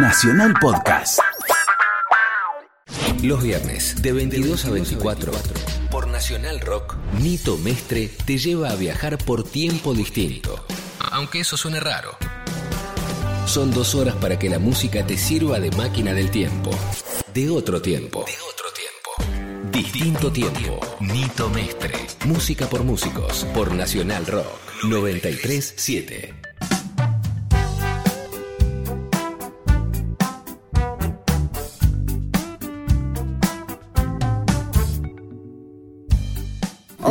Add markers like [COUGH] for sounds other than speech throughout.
Nacional Podcast. Los viernes de 22 a 24 por Nacional Rock, Nito Mestre te lleva a viajar por tiempo distinto. Aunque eso suene raro. Son dos horas para que la música te sirva de máquina del tiempo. De otro tiempo. De otro tiempo. Distinto tiempo. Nito Mestre. Música por músicos. Por Nacional Rock. 937.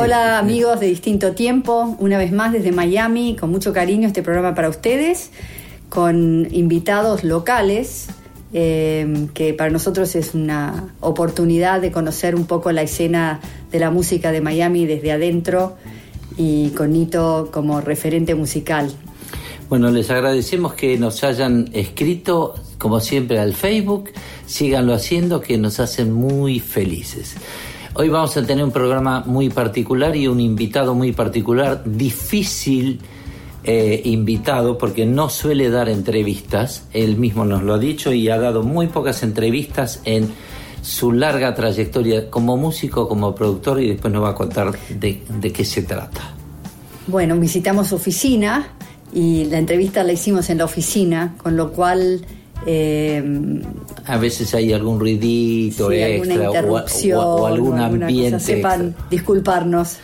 Hola amigos de Distinto Tiempo, una vez más desde Miami, con mucho cariño este programa para ustedes, con invitados locales, eh, que para nosotros es una oportunidad de conocer un poco la escena de la música de Miami desde adentro y con Nito como referente musical. Bueno, les agradecemos que nos hayan escrito, como siempre, al Facebook, síganlo haciendo, que nos hacen muy felices. Hoy vamos a tener un programa muy particular y un invitado muy particular, difícil eh, invitado porque no suele dar entrevistas, él mismo nos lo ha dicho y ha dado muy pocas entrevistas en su larga trayectoria como músico, como productor y después nos va a contar de, de qué se trata. Bueno, visitamos su oficina y la entrevista la hicimos en la oficina, con lo cual... Eh, a veces hay algún ruidito sí, extra alguna interrupción, o, o- o algún ambiente. cosa, sepan extra. disculparnos.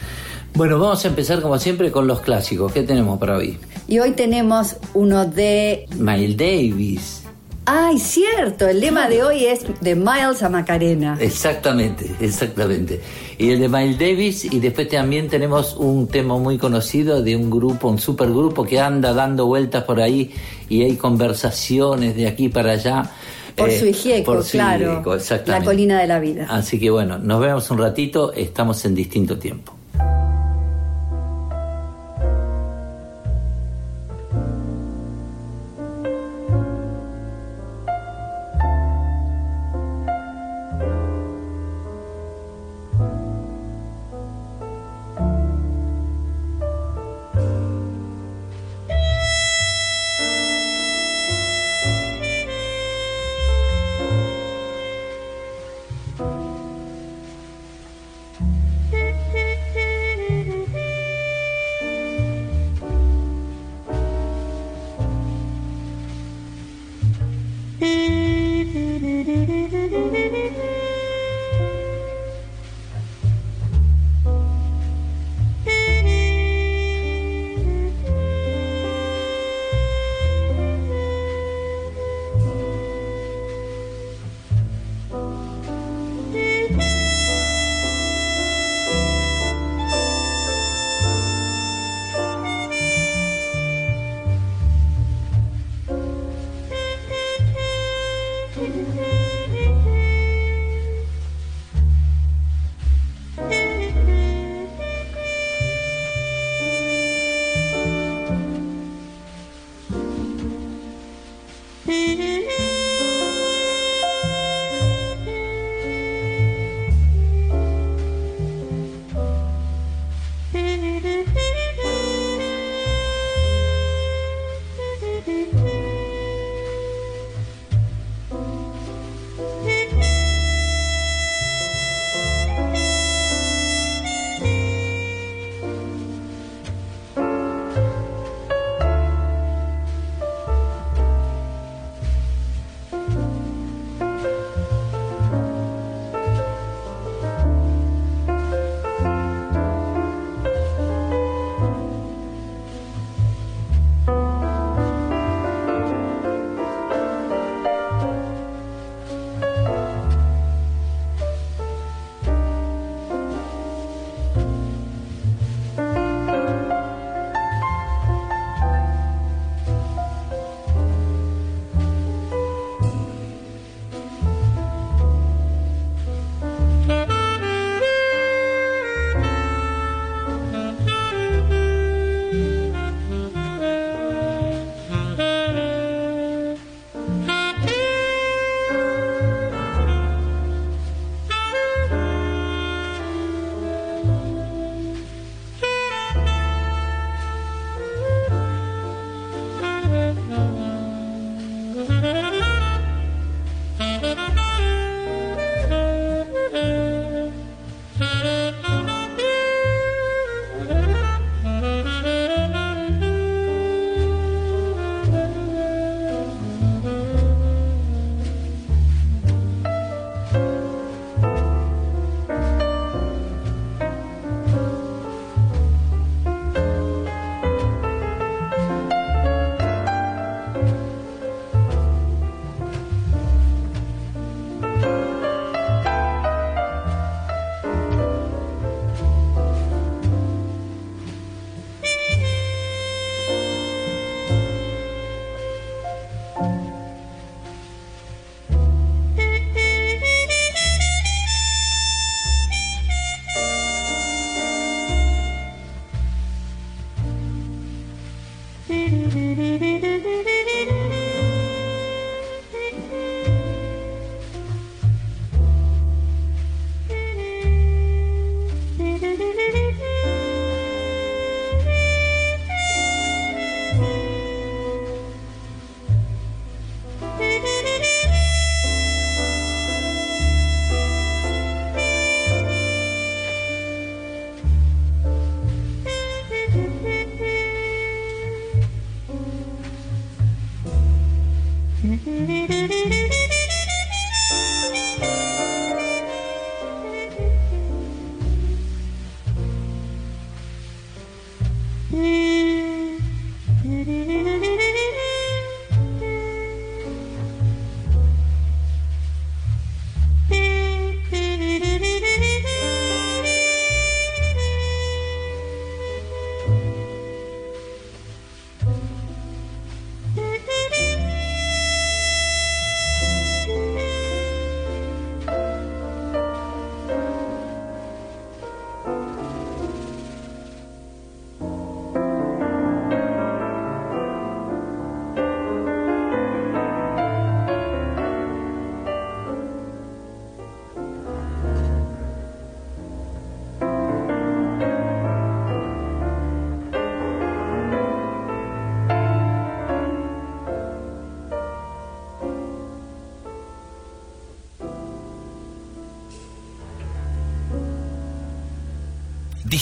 Bueno, vamos a empezar como siempre con los clásicos. ¿Qué tenemos para hoy? Y hoy tenemos uno de... Miles Davis. ¡Ay, cierto! El lema de hoy es de Miles a Macarena. Exactamente, exactamente. Y el de Miles Davis y después también tenemos un tema muy conocido de un grupo, un supergrupo que anda dando vueltas por ahí y hay conversaciones de aquí para allá. Por Eh, su hijieco, por su claro. hijieco, exactamente. La colina de la vida. Así que bueno, nos vemos un ratito, estamos en distinto tiempo.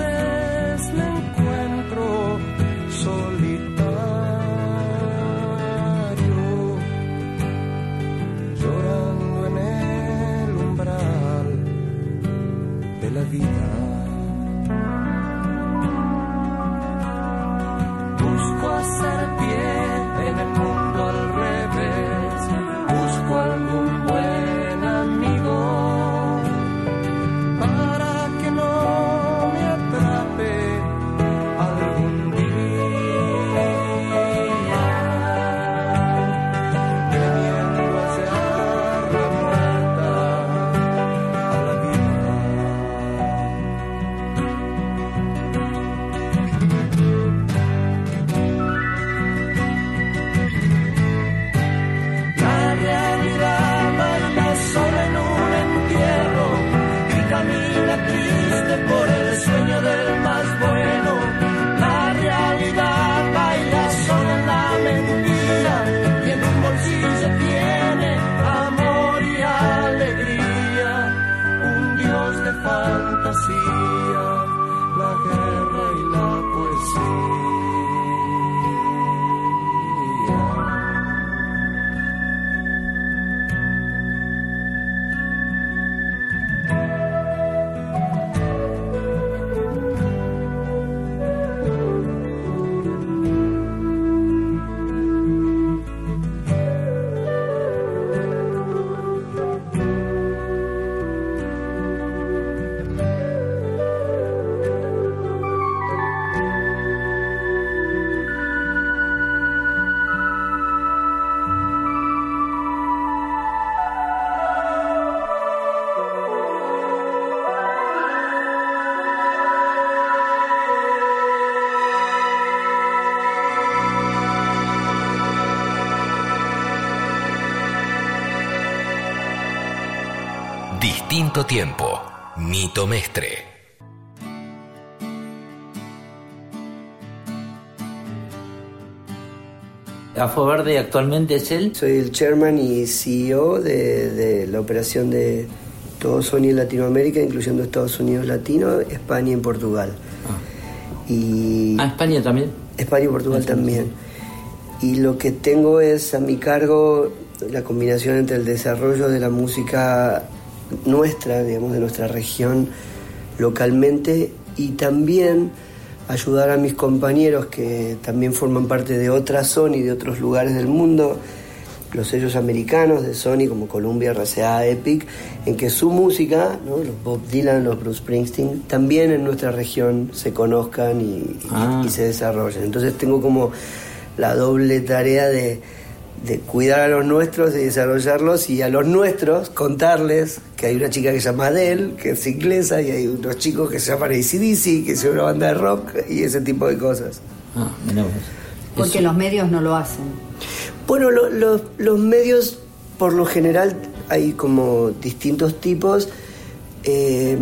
Algún Tiempo. Nito Mestre. Afo Verde actualmente es él. Soy el chairman y CEO de, la operación de todo Sony en Latinoamérica, incluyendo Estados Unidos Latino, España y Portugal. Ah. Y ah, España también. España y Portugal también. Y lo que tengo es a mi cargo la combinación entre el desarrollo de la música nuestra, digamos, de nuestra región localmente y también ayudar a mis compañeros que también forman parte de otra Sony, de otros lugares del mundo, los sellos americanos de Sony como Columbia, RCA, Epic, en que su música, los Bob Dylan, los Bruce Springsteen, también en nuestra región se conozcan y ah. se desarrollen. Entonces tengo como la doble tarea de de cuidar a los nuestros y desarrollarlos y a los nuestros contarles que hay una chica que se llama Adele, que es inglesa, y hay unos chicos que se llaman ACDC, que es una banda de rock y ese tipo de cosas. Ah, Porque los medios no lo hacen. Bueno, los medios por lo general hay como distintos tipos. Eh,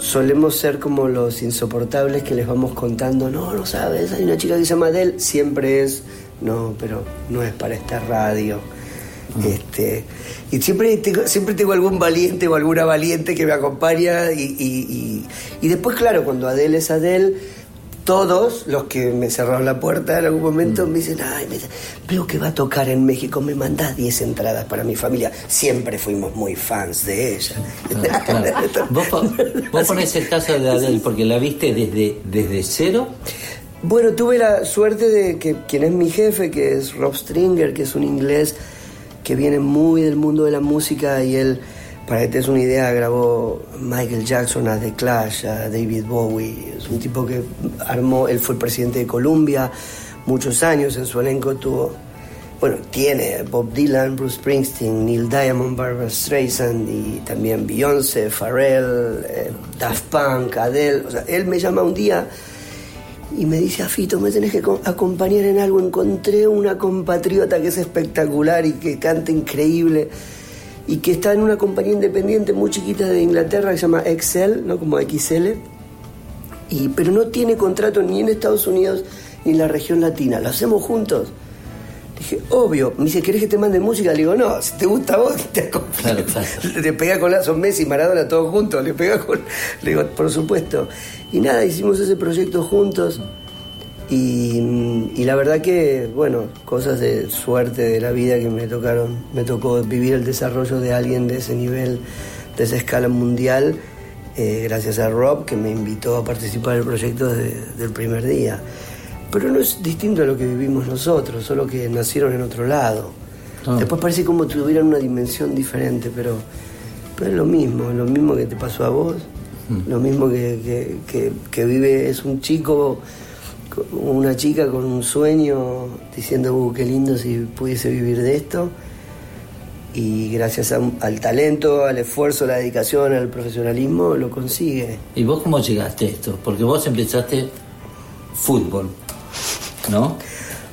solemos ser como los insoportables que les vamos contando, no, no sabes, hay una chica que se llama Adele, siempre es no, pero no es para esta radio. Ah. Este, y siempre tengo, siempre tengo algún valiente o alguna valiente que me acompaña y, y, después, claro, cuando Adele es Adele, todos los que me cerraron la puerta en algún momento mm. me dicen, ay, me, veo que va a tocar en México, me mandás 10 entradas para mi familia. Siempre fuimos muy fans de ella. [LAUGHS] ¿Vos, vos ponés el caso de Adele porque la viste desde, desde cero bueno, tuve la suerte de que quien es mi jefe, que es Rob Stringer, que es un inglés que viene muy del mundo de la música y él, para que te des una idea, grabó Michael Jackson, a The Clash, a David Bowie. Es un tipo que armó, él fue presidente de Columbia muchos años, en su elenco tuvo, bueno, tiene Bob Dylan, Bruce Springsteen, Neil Diamond, Barbara Streisand y también Beyoncé, Pharrell, eh, Daft Punk, Adele. O sea, él me llama un día y me dice, Afito, me tenés que acompañar en algo. Encontré una compatriota que es espectacular y que canta increíble y que está en una compañía independiente muy chiquita de Inglaterra que se llama Excel, ¿no? como XL, y, pero no tiene contrato ni en Estados Unidos ni en la región latina. ¿Lo hacemos juntos? Dije, obvio. Me dice, ¿querés que te mande música? Le digo, no, si te gusta a vos, [LAUGHS] te acompaño. Le pega con la, son Messi y Maradona todos juntos. Le pega con. Le digo, por supuesto. Y nada, hicimos ese proyecto juntos. Y, y, la verdad que, bueno, cosas de suerte de la vida que me tocaron. Me tocó vivir el desarrollo de alguien de ese nivel, de esa escala mundial, eh, gracias a Rob, que me invitó a participar del proyecto desde el primer día. Pero no es distinto a lo que vivimos nosotros, solo que nacieron en otro lado. Ah. Después parece como si tuvieran una dimensión diferente, pero, pero es lo mismo, lo mismo que te pasó a vos, mm. lo mismo que, que, vive, es un chico, una chica con un sueño diciendo, uh, qué lindo si pudiese vivir de esto. Y gracias al talento, al esfuerzo, a la dedicación, al profesionalismo, lo consigue. ¿Y vos cómo llegaste a esto? Porque vos empezaste fútbol. ¿no?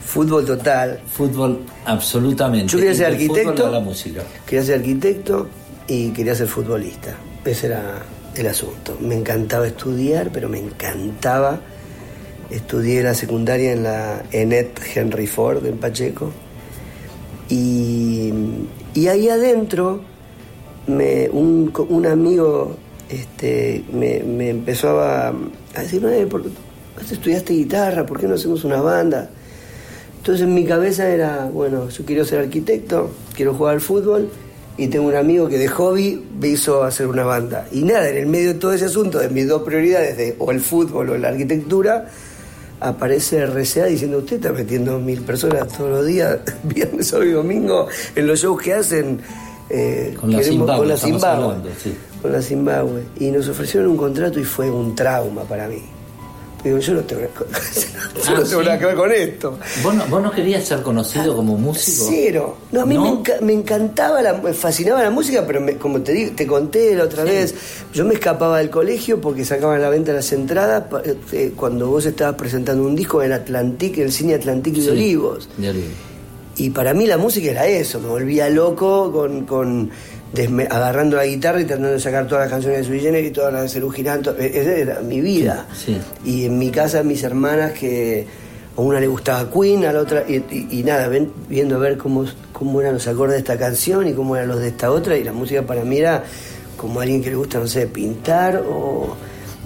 Fútbol total. Fútbol absolutamente. Yo quería ser arquitecto. La música. Quería ser arquitecto y quería ser futbolista. Ese era el asunto. Me encantaba estudiar, pero me encantaba. Estudié la secundaria en la ENET Henry Ford en Pacheco. Y, ahí adentro me, un, amigo este, me, empezó a, a decir, no, estudiaste guitarra, ¿por qué no hacemos una banda? Entonces en mi cabeza era, bueno, yo quiero ser arquitecto, quiero jugar al fútbol y tengo un amigo que de hobby me hizo hacer una banda. Y nada, en el medio de todo ese asunto, de mis dos prioridades, de o el fútbol o la arquitectura, aparece RCA diciendo, usted está metiendo mil personas todos los días, [LAUGHS] viernes, sábado y domingo, en los shows que hacen. Eh, con, la Zimbabue, con la Zimbabue. Con la Zimbabue. Y nos ofrecieron un contrato y fue un trauma para mí. Digo, yo no tengo, [LAUGHS] ah, nada que ver con esto. ¿Vos no, querías ser conocido como músico? Cero. No, a mí Me, encantaba, la, me fascinaba la música, pero como te, te conté la otra vez, yo me escapaba del colegio porque sacaban a la venta las entradas eh, cuando vos estabas presentando un disco en Atlantic, en el cine Atlantic de Olivos. Y para mí la música era eso, me volvía loco con, con agarrando la guitarra y tratando de sacar todas las canciones de Sui y todas las de Cerú Girán, e-, esa era mi vida. Y en mi casa mis hermanas que a una le gustaba Queen, a la otra, y, nada, viendo a ver cómo, cómo eran los acordes de esta canción y cómo eran los de esta otra, y la música para mí era como alguien que le gusta, no sé, pintar o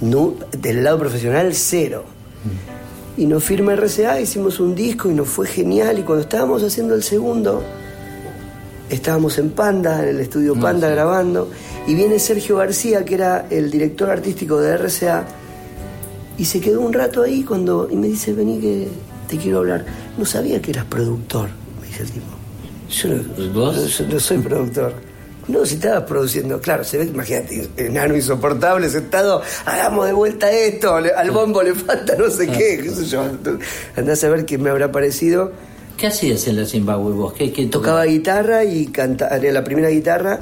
no, del lado profesional cero. Mm y nos firma RCA, hicimos un disco y nos fue genial. Y cuando estábamos haciendo el segundo, estábamos en Panda, en el estudio Panda grabando, y viene Sergio García, que era el director artístico de RCA, y se quedó un rato ahí cuando y me dice, vení que te quiero hablar. No sabía que eras productor, me dice el tipo. Yo yo no soy productor. [LAUGHS] No, si estabas produciendo, claro, se ve, imagínate, enano insoportable sentado, hagamos de vuelta esto, al bombo le falta no sé qué, qué sé yo. Andás a ver qué me habrá parecido. ¿Qué hacías en la Zimbabue vos? ¿Qué, Tocaba guitarra y cantaba, la primera guitarra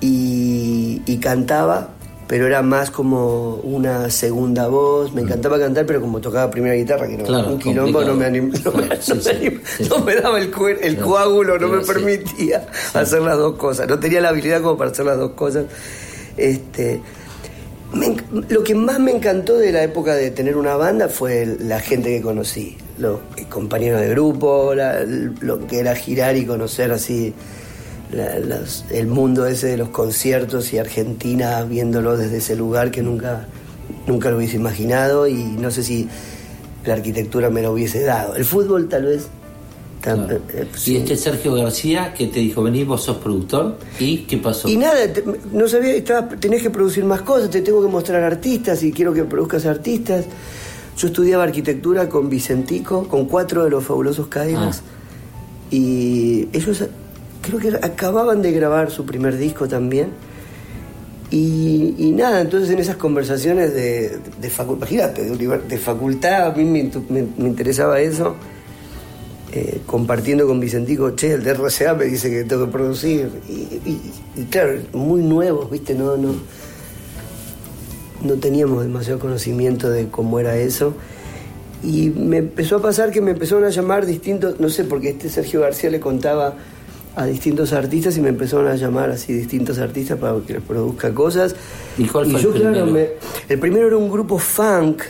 y, y cantaba pero era más como una segunda voz. Me mm. encantaba cantar, pero como tocaba primera guitarra, que no, un quilombo no me, anim, no, me, daba el, el coágulo, no me permitía hacer las dos cosas. No tenía la habilidad como para hacer las dos cosas. Este, lo que más me encantó de la época de tener una banda fue la gente que conocí, los compañeros de grupo, lo que era girar y conocer así el mundo ese de los conciertos y Argentina viéndolo desde ese lugar que nunca, nunca lo hubiese imaginado y no sé si la arquitectura me lo hubiese dado. El fútbol tal vez. Eh, eh, y este Sergio García que te dijo, vení, vos sos productor, ¿y qué pasó? Y nada, no sabía, estaba, tenés que producir más cosas, te tengo que mostrar artistas y quiero que produzcas artistas. Yo estudiaba arquitectura con Vicentico, con cuatro de los fabulosos Cadillacs, ah. y ellos creo que acababan de grabar su primer disco también. Y, nada, entonces en esas conversaciones de, de facultad, de, facultad, a mí me, interesaba eso, eh, compartiendo con Vicentico, che, el de RCA me dice que tengo que producir. Y, claro, muy nuevos, ¿viste? No, no, no teníamos demasiado conocimiento de cómo era eso. Y me empezó a pasar que me empezaron a llamar distintos, no sé, porque este Sergio García le contaba a distintos artistas y me empezaron a llamar así distintos artistas para que les produzca cosas. ¿Y cuál fue el primero? el primero era un grupo funk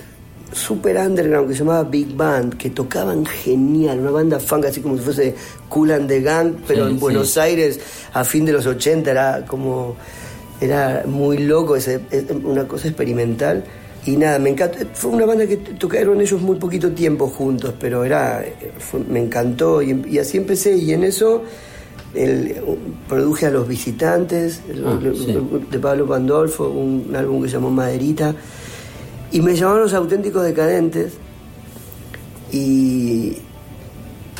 super underground que se llamaba Big Band, que tocaban genial, una banda funk así como si fuese Cool and the Gang, pero en Buenos Aires a fin de los 80 era como era muy loco, ese, una cosa experimental. Y nada, me encantó. Fue una banda que tocaron ellos muy poquito tiempo juntos, pero era me encantó y así empecé. Y en eso él produje a Los Visitantes, ah, de Pablo Pandolfo, un, álbum que se llamó Maderita, y me llamaron Los Auténticos Decadentes, y,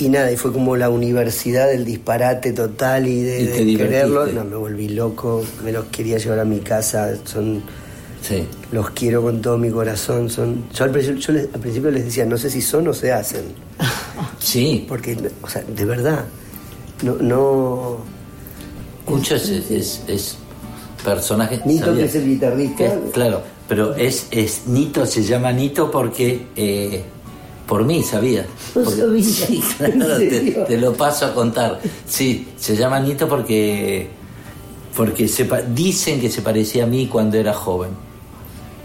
y nada, y fue como la universidad del disparate total y de, quererlo. No, me volví loco, me los quería llevar a mi casa, son... Los quiero con todo mi corazón. Son, yo, al principio, yo al principio les decía, no sé si son o se hacen. Sí. Porque, o sea, de verdad, no, no es, es, personaje. Nito que es el guitarrista. claro, pero es, es Nito, se llama Nito porque eh, por mí, sabía. [LAUGHS] sí, [LAUGHS] claro, te, lo paso a contar. Sí, se llama Nito porque porque dicen que se parecía a mí cuando era joven.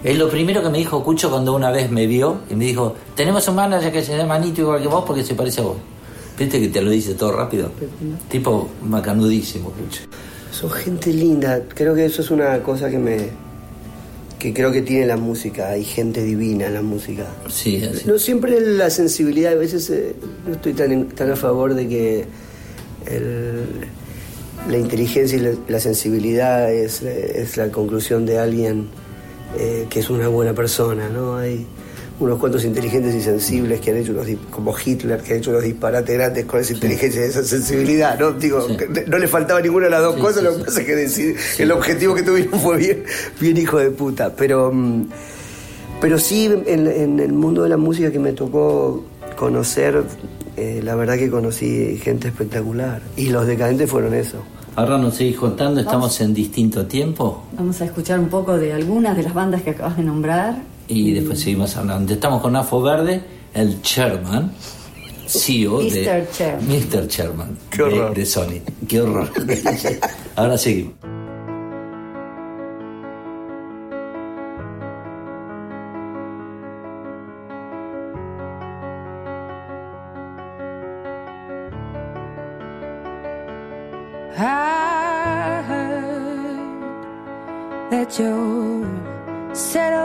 Es lo primero que me dijo Cucho cuando una vez me vio y me dijo, tenemos un manager que se llama Nito igual que vos porque se parece a vos. Viste que te lo dice todo rápido. Tipo macanudísimo, Son gente linda. Creo que eso es una cosa que me. que creo que tiene la música. Hay gente divina en la música. Sí, No siempre la sensibilidad. A veces eh, no estoy tan, tan a favor de que la inteligencia y la, sensibilidad es, es, la conclusión de alguien eh, que es una buena persona, ¿no? Hay unos cuantos inteligentes y sensibles que han hecho unos, como Hitler, que ha hecho unos disparates grandes con esa inteligencia y esa sensibilidad, ¿no? Digo, no le faltaba ninguna de las dos cosas, lo que pasa es que el objetivo que tuvimos fue bien, bien hijo de puta. Pero, mm, pero sí, en, el mundo de la música que me tocó conocer, eh, la verdad que conocí gente espectacular. Y los decadentes fueron eso. Ahora nos seguís contando, estamos en distinto tiempo. Vamos a escuchar un poco de algunas de las bandas que acabas de nombrar y después seguimos hablando. Estamos con Afo Verde, el Sherman. CEO de Mr. Chairman de, de Sony. Qué horror. [LAUGHS] Ahora seguimos. that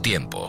Tiempo.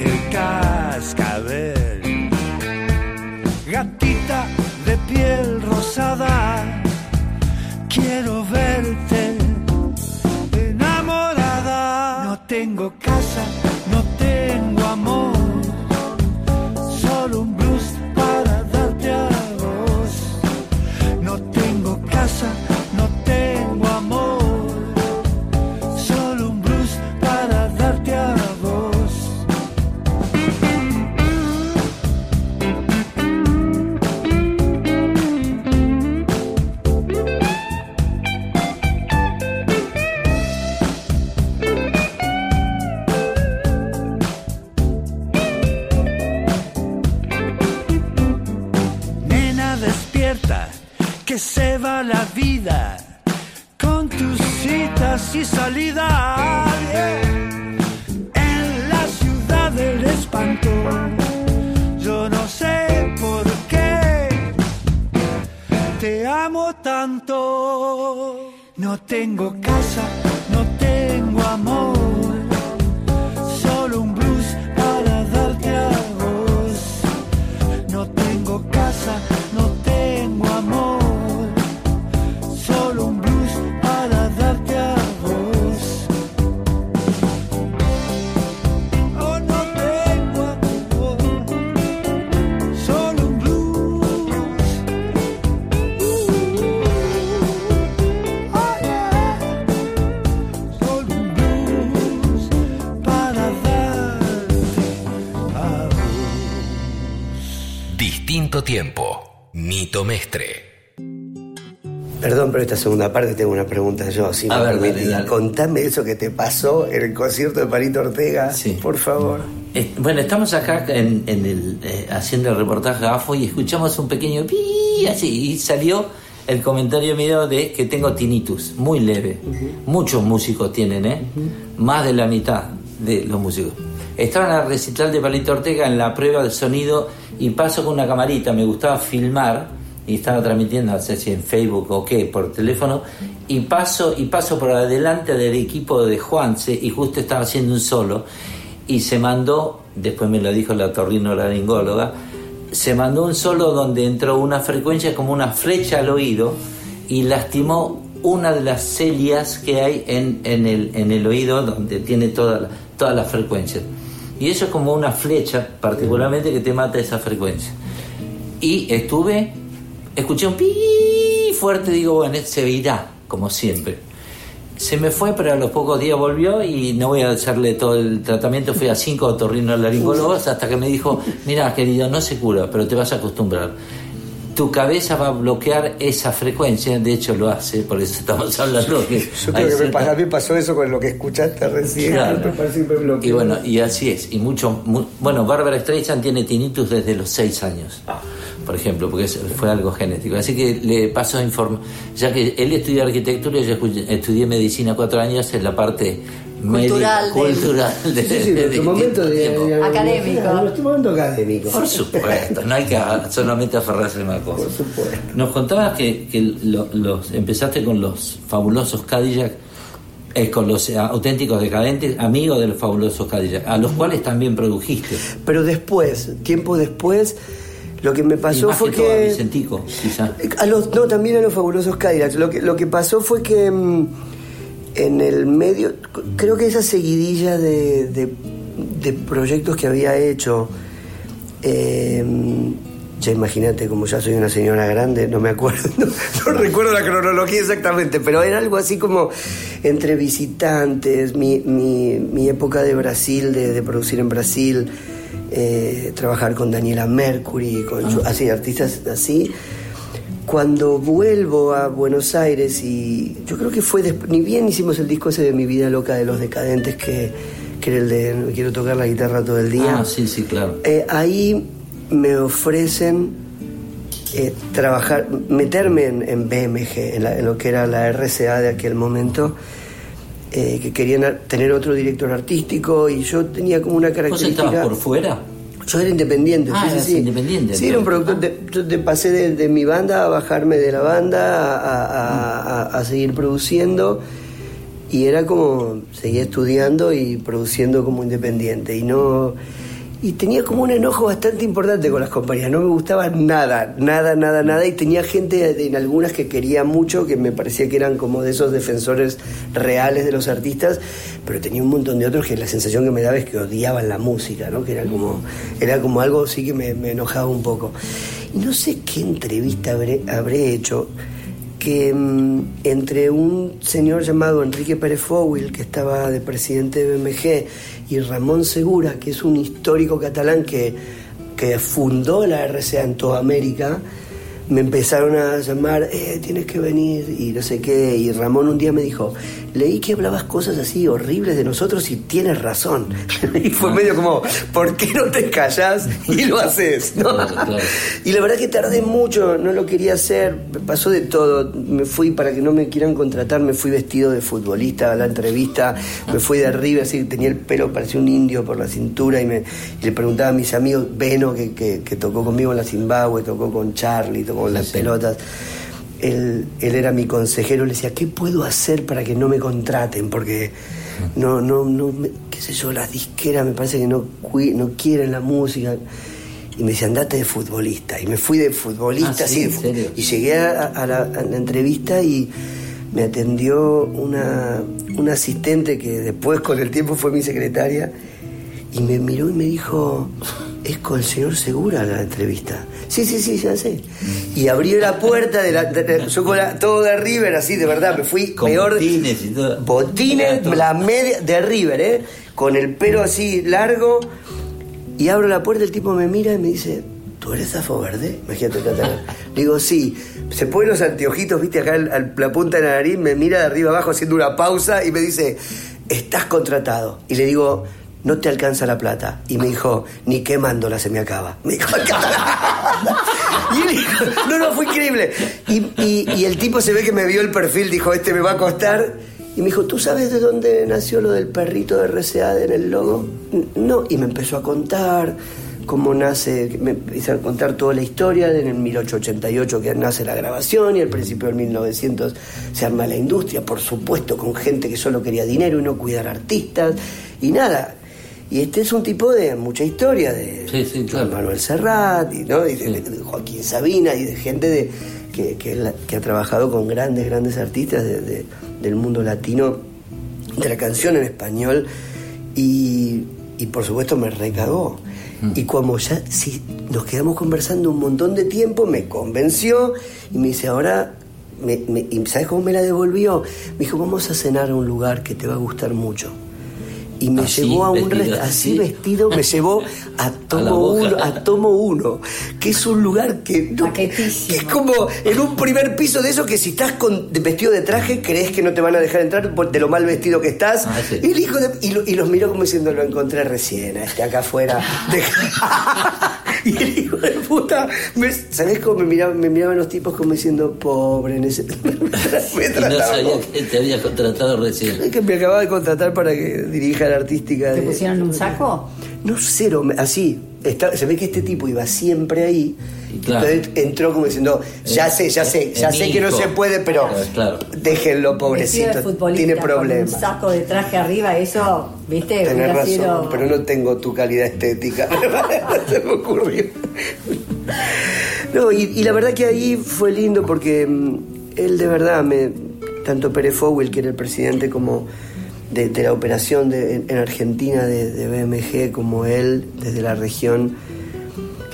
El cascabel. Gatita de piel rosada, quiero verte esta segunda parte tengo una pregunta yo, si A me ver, dale, permitís. dale. Contame eso que te pasó en el concierto de Palito Ortega, Sí. por favor. Eh, Bueno, estamos acá en, en el, eh, haciendo el reportaje AFO y escuchamos un pequeño pi así y salió el comentario mío de que tengo tinnitus, muy leve. Muchos músicos tienen, ¿eh? Más de la mitad de los músicos. Estaba en la recital de Palito Ortega en la prueba de sonido y paso con una camarita, me gustaba filmar y estaba transmitiendo, no sé si en Facebook o qué, por teléfono, y paso, y paso por adelante del equipo de Juanse y justo estaba haciendo un solo y se mandó, después me lo dijo la torrinolaringóloga, se mandó un solo donde entró una frecuencia como una flecha al oído y lastimó una de las celias que hay en, en, el, en el oído donde tiene todas las frecuencias. Y eso es como una flecha particularmente que te mata esa frecuencia. Y estuve, escuché un pi fuerte, digo, bueno, se irá, como siempre. Se me fue, pero a los pocos días volvió y no voy a hacerle todo el tratamiento. Fui a cinco otorrinolaringólogos hasta que me dijo, mira, querido, no se cura, pero te vas a acostumbrar. Tu cabeza va a bloquear esa frecuencia, de hecho lo hace, por eso estamos hablando que Yo creo que me, cierta- pa- a mí pasó eso con lo que escuchaste recién. Claro. Y bueno, y así es. Y mucho, mu- bueno, Bárbara Streisand tiene tinnitus desde los 6 años, por ejemplo, porque fue algo genético. Así que le paso informa, ya que él estudió arquitectura y yo estudié medicina cuatro años en la parte Cultural cultural de, Sí, sí, de- nuestro de- momento de, tiempo. de- Académico. Nuestro momento académico. Por supuesto, no hay que solamente aferrarse a una cosa. Por supuesto. Nos contabas que, que lo- los empezaste con los fabulosos Cadillac, eh, con los eh, auténticos decadentes, amigos de los fabulosos Cadillac, a los cuales también produjiste. Pero después, tiempo después, lo que me Y pasó más fue que todo a que... Vicentico, quizá. A los, no, también a los fabulosos Cadillacs. Lo que, lo que pasó fue que mm, en el medio, creo que esa seguidilla de, de- de proyectos que había hecho, eh, ya imagínate, como ya soy una señora grande, no me acuerdo, [LAUGHS] no, no recuerdo la cronología exactamente, pero era algo así como entre visitantes, mi, mi, mi época de Brasil, de, de producir en Brasil, eh, trabajar con Daniela Mercury, con así, artistas así. Cuando vuelvo a Buenos Aires y yo creo que fue, desp- ni bien hicimos el disco ese de Mi Vida Loca de los Decadentes, que, que era el de "No Quiero tocar la guitarra todo el día. Ah, sí, sí, claro. Eh, ahí me ofrecen eh, trabajar, meterme en, en BMG, en, la- en lo que era la RCA de aquel momento, eh, que querían tener otro director artístico y yo tenía como una ¿Vos característica... estabas por fuera? Yo era independiente. Ah, sí, sí, eras sí. independiente, Sí, era un productor. de- yo te pasé de, de mi banda a bajarme de la banda a, a- a- a seguir produciendo. Y era como, seguía estudiando y produciendo como independiente. Y no. Y tenía como un enojo bastante importante con las compañías. No me gustaba nada, nada, nada, nada. Y tenía gente en algunas que quería mucho, que me parecía que eran como de esos defensores reales de los artistas. Pero tenía un montón de otros que la sensación que me daba es que odiaban la música, ¿no? Que era como, era como algo sí que me, enojaba un poco. No sé qué entrevista habré, hecho que mm, entre un señor llamado Enrique Pérez Fouil, que estaba de presidente de BMG, y Ramón Segura, que es un histórico catalán que, que fundó la RCA en toda América, me empezaron a llamar, eh, tienes que venir y no sé qué. Y Ramón un día me dijo, leí que hablabas cosas así horribles de nosotros y tienes razón. [LAUGHS] y fue medio como, ¿por qué no te callas y lo haces? ¿no? Claro, claro. [LAUGHS] Y la verdad que tardé mucho, no lo quería hacer, me pasó de todo. Me fui, para que no me quieran contratar, me fui vestido de futbolista a la entrevista, me fui de arriba, así tenía el pelo, parecía un indio por la cintura, y, me, y le preguntaba a mis amigos, Beno, que, que, que tocó conmigo en la Zimbabue, tocó con Charlie, tocó con las sí. pelotas. Él, él era mi consejero, le decía, ¿qué puedo hacer para que no me contraten? Porque no, no, no, qué sé yo, las disqueras me parece que no, no quieren la música. Y me decía, andate de futbolista. Y me fui de futbolista, Ah, sí, sí, de ¿en fu- serio? Y llegué a, a la, a la entrevista y me atendió una, una asistente que después con el tiempo fue mi secretaria y me miró y me dijo, es con el señor Segura la entrevista. Sí, sí, sí, ya sé. Y abrió la puerta de la... de- de- yo con la- todo de River, así, de verdad, me fui Con peor... botines y todo. Botines, la media de River, ¿eh? Con el pelo así largo. Y abro la puerta, el tipo me mira y me dice, ¿tú eres Zafo Verde? Imagínate, catalán. Digo, sí. Se pone los anteojitos, viste, acá la punta de la nariz, me mira de arriba abajo haciendo una pausa y me dice, estás contratado. Y le digo, no te alcanza la plata. Y me dijo, ni quemándola se me acaba. Me dijo. [LAUGHS] Y él dijo, no, no, fue increíble. Y, y- y el tipo se ve que me vio el perfil, dijo, este me va a costar. Y me dijo, ¿tú sabes de dónde nació lo del perrito de RCA en el logo? "N- No, y me empezó a contar cómo nace, me empezó a contar toda la historia, en el 1888 que nace la grabación y al principio del 1900 se arma la industria, por supuesto, con gente que solo quería dinero y no cuidar artistas, y nada. Y este es un tipo de mucha historia, de Sí, sí, claro. Juan Manuel Serrat, y, ¿no? y de, de Joaquín Sabina, y de gente de, que, que ha trabajado con grandes, grandes artistas de- de- del mundo latino, de la canción en español, y, y por supuesto me recagó. Y como ya si nos quedamos conversando un montón de tiempo, me convenció y me dice, ahora, me, ¿sabes cómo me la devolvió? Me dijo, vamos a cenar a un lugar que te va a gustar mucho. Y me Así, llevó a un vestido así así. vestido, me llevó a [LAUGHS] Tomo. Uno, a Tomo Uno, que es un lugar que, no- que es como en un primer piso de eso que si estás con de vestido de traje crees que no te van a dejar entrar por- de lo mal vestido que estás. Ah, sí. Y el hijo de- y, lo- y los miró como diciendo, lo encontré recién, este acá afuera. [LAUGHS] Deja- y el hijo de puta, me, ¿sabés cómo me miraban, me miraban los tipos como diciendo, pobre, en ese... [LAUGHS] me Y no sabía que te había contratado recién. es que me acababa de contratar para que dirija la artística. ¿Te de- pusieron un saco? No, cero, así. Está- se ve que este tipo iba siempre ahí. Claro. Entonces entró como diciendo, ya Eh, sé, ya sé, ya sé que no se puede, pero Claro, claro. déjenlo, pobrecito. Tiene con un problemas. saco de traje arriba, eso, viste, Tenés hubiera razón, sido- pero no tengo tu calidad estética. no [LAUGHS] se me ocurrió. no, y, y la verdad que ahí fue lindo porque mm, él de verdad, me, tanto Pérez Fowell, que era el presidente como de, de la operación en, en Argentina de, BMG, como él, desde la región,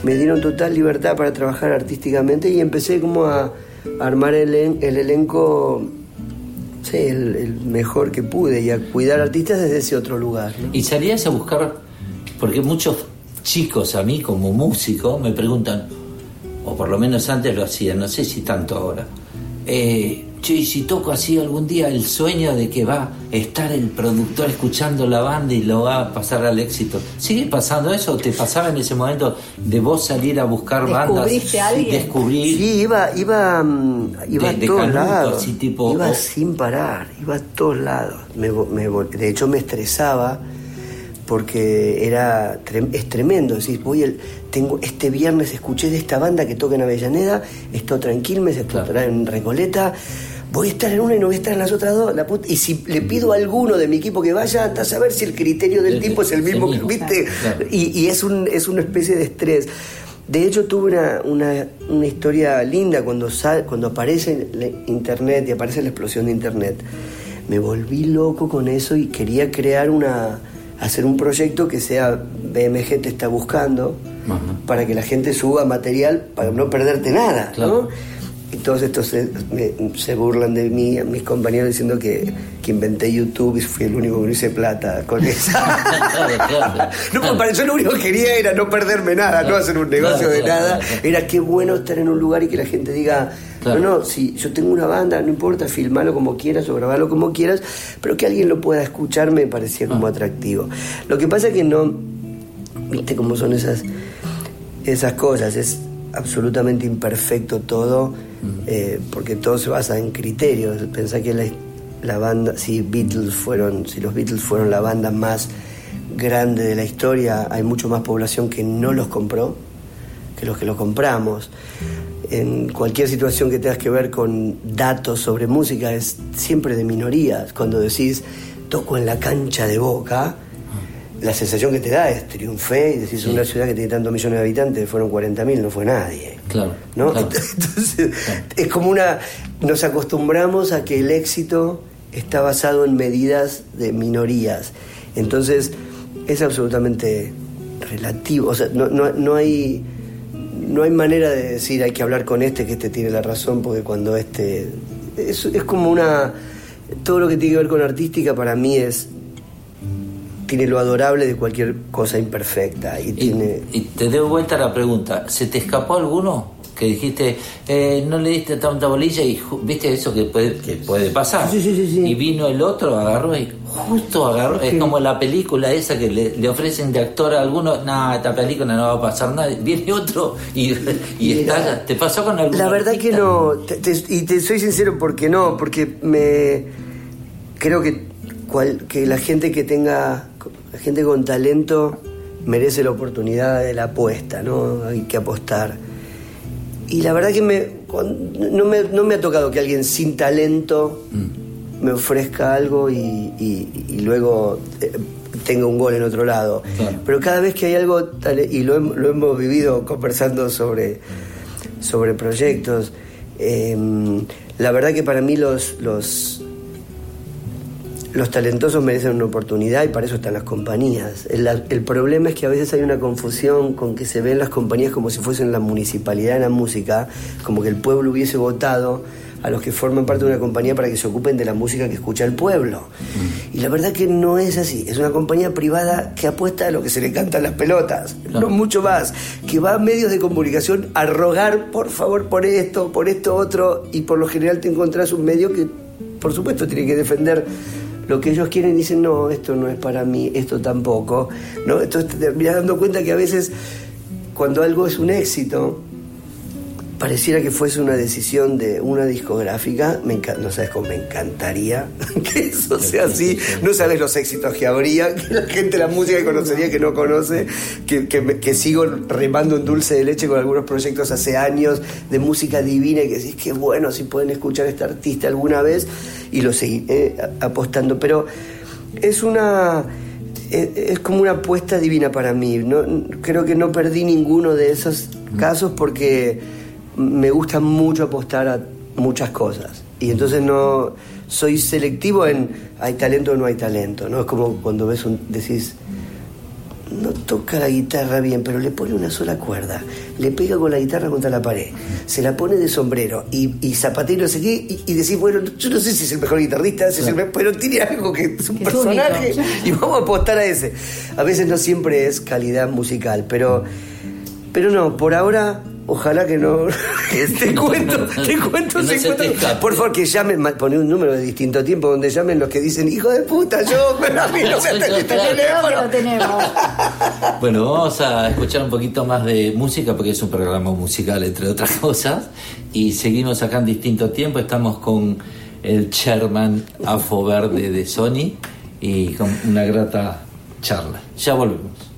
me dieron total libertad para trabajar artísticamente y empecé como a, armar el, el elenco, sí, el, mejor que pude y a cuidar artistas desde ese otro lugar. Y salías a buscar, porque muchos chicos a mí como músico me preguntan, o por lo menos antes lo hacían, no sé si tanto ahora, eh, che, y si toco así algún día el sueño de que va a estar el productor escuchando la banda y lo va a pasar al éxito. ¿Sigue pasando eso? ¿O ¿Te pasaba en ese momento de vos salir a buscar bandas? ¿Descubriste a alguien? Descubrir. Sí, iba, iba, mm, iba De- a todos Canuto, lados. así tipo- iba oh. sin parar, iba a todos lados. Me me de hecho, me estresaba porque era trem- es tremendo. Decís, voy el, tengo, este viernes escuché de esta banda que toca en Avellaneda, esto tranquilmes, esto Claro. en Recoleta. Voy a estar en una y no voy a estar en las otras dos. La puta- Y si le pido a alguno de mi equipo que vaya, hasta saber si el criterio del El- tipo es el el mismo, mismo. ¿viste? Claro. Y, y es, un, es una especie de estrés. De hecho, tuve una, una, una historia linda cuando, sal- cuando aparece internet y aparece la explosión de internet. Me volví loco con eso y quería crear una hacer un proyecto que sea BMG te está buscando Ajá. para que la gente suba material para no perderte nada, Claro. ¿no? Y todos estos se, me- se burlan de mí, mis compañeros diciendo que, que inventé YouTube y fui el único que no hice plata con [LAUGHS] eso. No, porque para- yo lo único que quería era no perderme nada, no hacer un negocio de nada. Era qué bueno estar en un lugar y que la gente diga, no, no, si yo tengo una banda, no importa, filmalo como quieras o grabalo como quieras, pero que alguien lo pueda escuchar me parecía Ah. como atractivo. Lo que pasa es que no, viste cómo son esas, esas cosas, es absolutamente imperfecto todo, eh, porque todo se basa en criterios. Pensá que la, la banda, si Beatles fueron, si los Beatles fueron la banda más grande de la historia, hay mucho más población que no los compró que los que los compramos. En cualquier situación que tengas que ver con datos sobre música es siempre de minorías. Cuando decís toco en la cancha de Boca, la sensación que te da es triunfé y decís Sí. una ciudad que tiene tantos millones de habitantes, fueron 40.000, no fue nadie. Claro, ¿no? claro. [LAUGHS] Entonces, es como una. Nos acostumbramos a que el éxito está basado en medidas de minorías. Entonces, es absolutamente relativo. O sea, no, no, no hay. No hay manera de decir hay que hablar con este, que este tiene la razón, porque cuando este. Es, es como una. Todo lo que tiene que ver con artística para mí es. Tiene lo adorable de cualquier cosa imperfecta. Y, Y, tiene. y te doy vuelta la pregunta. ¿Se te escapó alguno? Que dijiste, eh, no le diste tanta bolilla y viste eso que puede, que puede pasar. Sí, sí, sí. Y vino el otro, agarró y justo agarró. Es como la película esa que le, le ofrecen de actor a alguno, no, esta película no va a pasar nada. Viene otro y, [LAUGHS] y estalla. ¿Te pasó con algún La verdad que no, te- te- y te soy sincero porque no, porque me creo que cual- que la gente que tenga la gente con talento merece la oportunidad de la apuesta, ¿no? Hay que apostar. Y la verdad que me, no, me, no me ha tocado que alguien sin talento me ofrezca algo y, y- y luego eh, tenga un gol en otro lado. Claro. Pero cada vez que hay algo, y lo, hem- lo hemos vivido conversando sobre, sobre proyectos, eh, la verdad que para mí los, los, los talentosos merecen una oportunidad y para eso están las compañías. El, el problema es que a veces hay una confusión con que se ven las compañías como si fuesen la municipalidad de la música, como que el pueblo hubiese votado a los que forman parte de una compañía para que se ocupen de la música que escucha el pueblo. Y la verdad que no es así. Es una compañía privada que apuesta a lo que se le cantan las pelotas, Claro. no mucho más. Que va a medios de comunicación a rogar, por favor, por esto, por esto otro, y por lo general te encontrás un medio que, por supuesto, tiene que defender lo que ellos quieren dicen, no, esto no es para mí, esto tampoco. ¿no? Entonces te terminas dando cuenta que a veces cuando algo es un éxito, pareciera que fuese una decisión de una discográfica, me no sabes cómo me encantaría [LAUGHS] que eso sea así, no sabes los éxitos que habría, [LAUGHS] que la gente la música que conocería que no conoce, que, que, sigo remando en dulce de leche con algunos proyectos hace años de música divina y que decís que bueno si pueden escuchar a este artista alguna vez y lo seguiré a- apostando, pero es una es, es como una apuesta divina para mí. No, creo que no perdí ninguno de esos casos porque me gusta mucho apostar a muchas cosas. Y entonces no soy selectivo en hay talento o no hay talento. ¿no? Es como cuando ves un, decís, no toca la guitarra bien, pero le pone una sola cuerda, le pega con la guitarra contra la pared, se la pone de sombrero y, y zapatea y no sé qué, y, y decís, bueno, yo no sé si es el mejor guitarrista, si es el me- pero tiene algo que es un Que personaje y vamos a apostar a ese. A veces no siempre es calidad musical, pero, pero no, por ahora Ojalá que no. [LAUGHS] te cuento, te cuento, no te se te. Por favor, que llamen, poné un número de distinto tiempo donde llamen los que dicen, hijo de puta, yo, [LAUGHS] pero a mí no teléfono. lo tenemos. [LAUGHS] Bueno, vamos a escuchar un poquito más de música porque es un programa musical, entre otras cosas. Y seguimos acá en distinto tiempo. Estamos con el chairman Afo Verde de Sony y con una grata charla. Ya volvemos.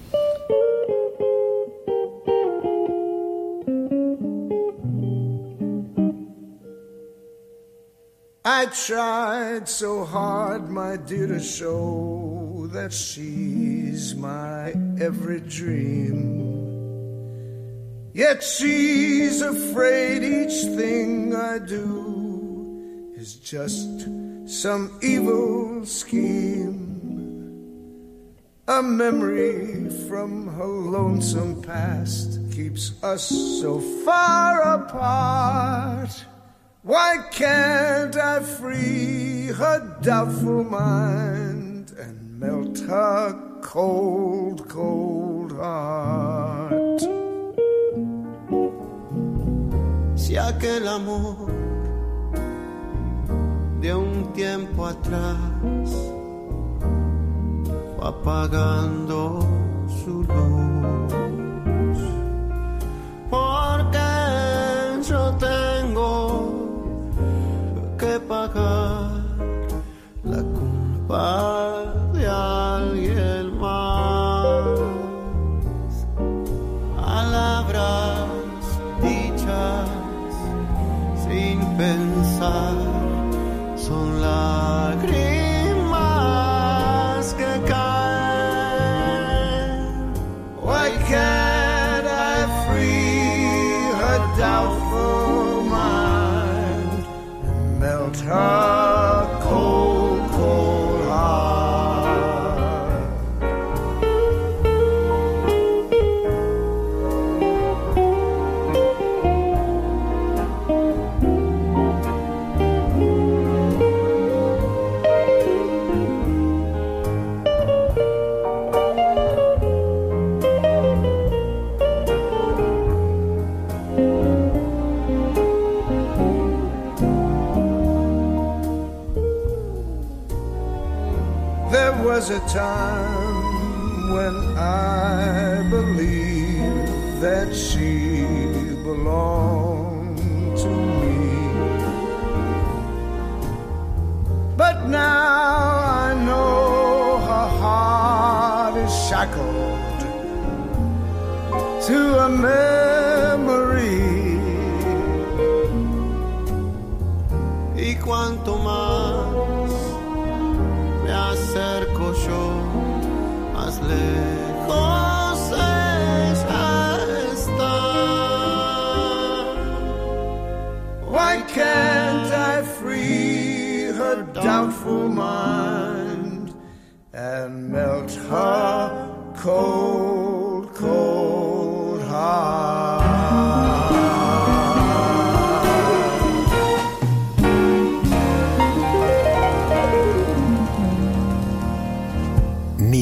I tried so hard, my dear, to show that she's my every dream. Yet she's afraid each thing I do is just some evil scheme. A memory from her lonesome past keeps us so far apart. Why can't I free her doubtful mind and melt her cold, cold heart? Si aquel amor de un tiempo atrás fue apagando su luz, porque yo tengo pagar la culpa de alguien más. Palabras dichas sin pensar son lágrimas was a time when I believed that she belonged to me. But now I know her heart is shackled to a memory. Y cuanto acerco yo, más lejos ella está. Why can't I free her doubtful mind and melt her cold,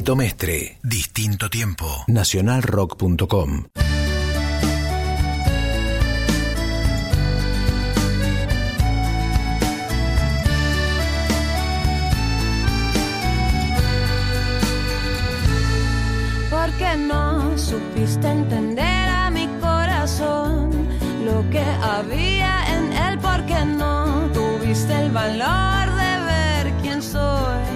Nito Mestre, Distinto Tiempo, nacionalrock.com. Porque no supiste entender a mi corazón lo que había en él, porque no tuviste el valor de ver quién soy.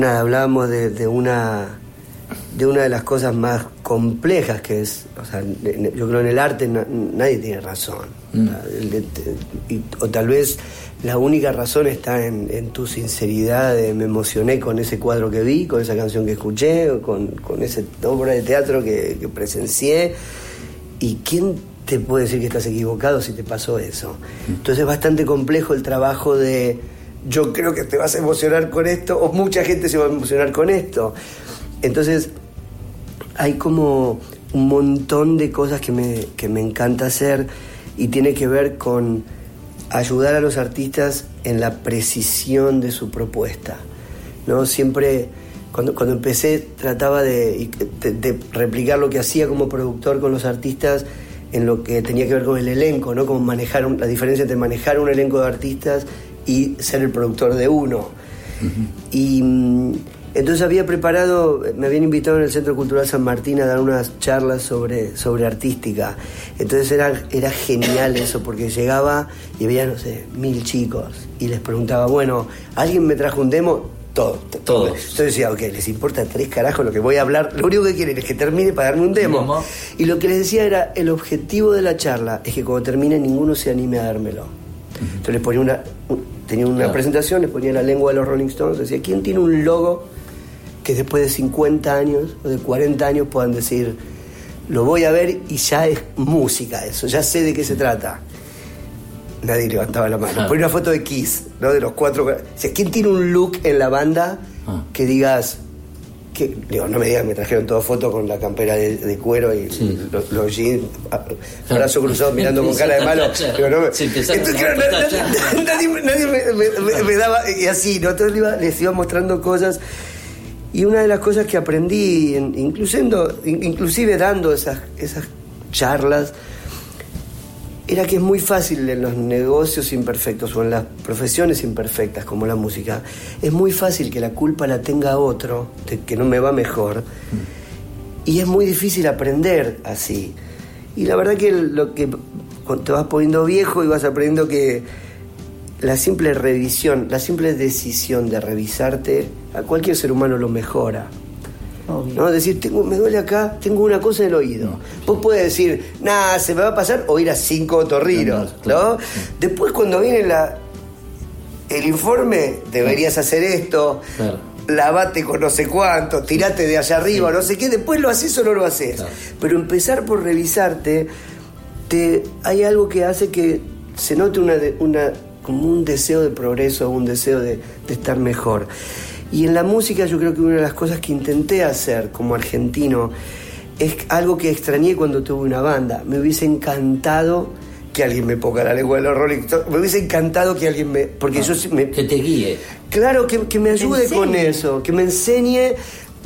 Nada, hablábamos de, de una de una de las cosas más complejas que es, o sea, yo creo en el arte na- nadie tiene razón. O, y- o tal vez la única razón está en, en tu sinceridad de me emocioné con ese cuadro que vi, con esa canción que escuché, o con, con esa obra de teatro que, que presencié. ¿Y quién te puede decir que estás equivocado si te pasó eso? Entonces es bastante complejo el trabajo de yo creo que te vas a emocionar con esto o mucha gente se va a emocionar con esto. Entonces hay como un montón de cosas que me, que me encanta hacer y tiene que ver con ayudar a los artistas en la precisión de su propuesta. ¿no? Siempre, cuando, cuando empecé, trataba de, de- replicar lo que hacía como productor con los artistas en lo que tenía que ver con el elenco, ¿no? Como manejar la diferencia entre manejar un elenco de artistas y ser el productor de uno. Y mm, entonces había preparado, me habían invitado en el Centro Cultural San Martín a dar unas charlas sobre, sobre artística. Entonces era, era genial eso, porque llegaba y había, no sé, mil chicos. Y les preguntaba, bueno, ¿alguien me trajo un demo? Todo, t- Todos. Entonces decía, ok, les importa tres carajos lo que voy a hablar. Lo único que quieren es que termine para darme un demo. demo. Y lo que les decía era, el objetivo de la charla es que cuando termine ninguno se anime a dármelo. Entonces les ponía una, un- tenía una Claro. presentación, les ponía la lengua de los Rolling Stones, decía, ¿quién tiene un logo que después de 50 años o de 40 años puedan decir, lo voy a ver y ya es música eso, ya sé de qué se trata? Nadie levantaba la mano. Ponía una foto de Kiss, ¿no? De los cuatro. O sea, ¿quién tiene un look en la banda Ah. que digas, que, digo, no me digas, me trajeron todas fotos con la campera de, de cuero y Sí. los, los jeans, brazo cruzado mirando con cara de malo. [LAUGHS] Digo, no me- Entonces, claro, nadie, nadie me- daba, y así, ¿no? Entonces iba- les iba mostrando cosas. Y una de las cosas que aprendí, en- incluyendo, in- inclusive dando esas, esas charlas, era que es muy fácil en los negocios imperfectos o en las profesiones imperfectas como la música, es muy fácil que la culpa la tenga otro, que no me va mejor, y es muy difícil aprender así. Y la verdad que lo que te vas poniendo viejo y vas aprendiendo que la simple revisión, la simple decisión de revisarte, a cualquier ser humano lo mejora. Obvio. ¿no? Decir, tengo, me duele acá, tengo una cosa en el oído. Vos puedes decir, nada, se me va a pasar, o ir a cinco otorrinos, No, no, claro. ¿no? Después cuando viene la, el informe, deberías hacer esto, Claro. lavate con no sé cuánto, tirate de allá arriba, no sé qué, después lo haces o no lo haces. Claro. Pero empezar por revisarte, te, hay algo que hace que se note una, una como un deseo de progreso, un deseo de, de estar mejor. Y en la música yo creo que una de las cosas que intenté hacer como argentino es algo que extrañé cuando tuve una banda. Me hubiese encantado que alguien me ponga la lengua de los Rolling Stones. Me hubiese encantado que alguien me... Porque yo sí me, Que te guíe. Claro, que, que me ayude con eso, que me enseñe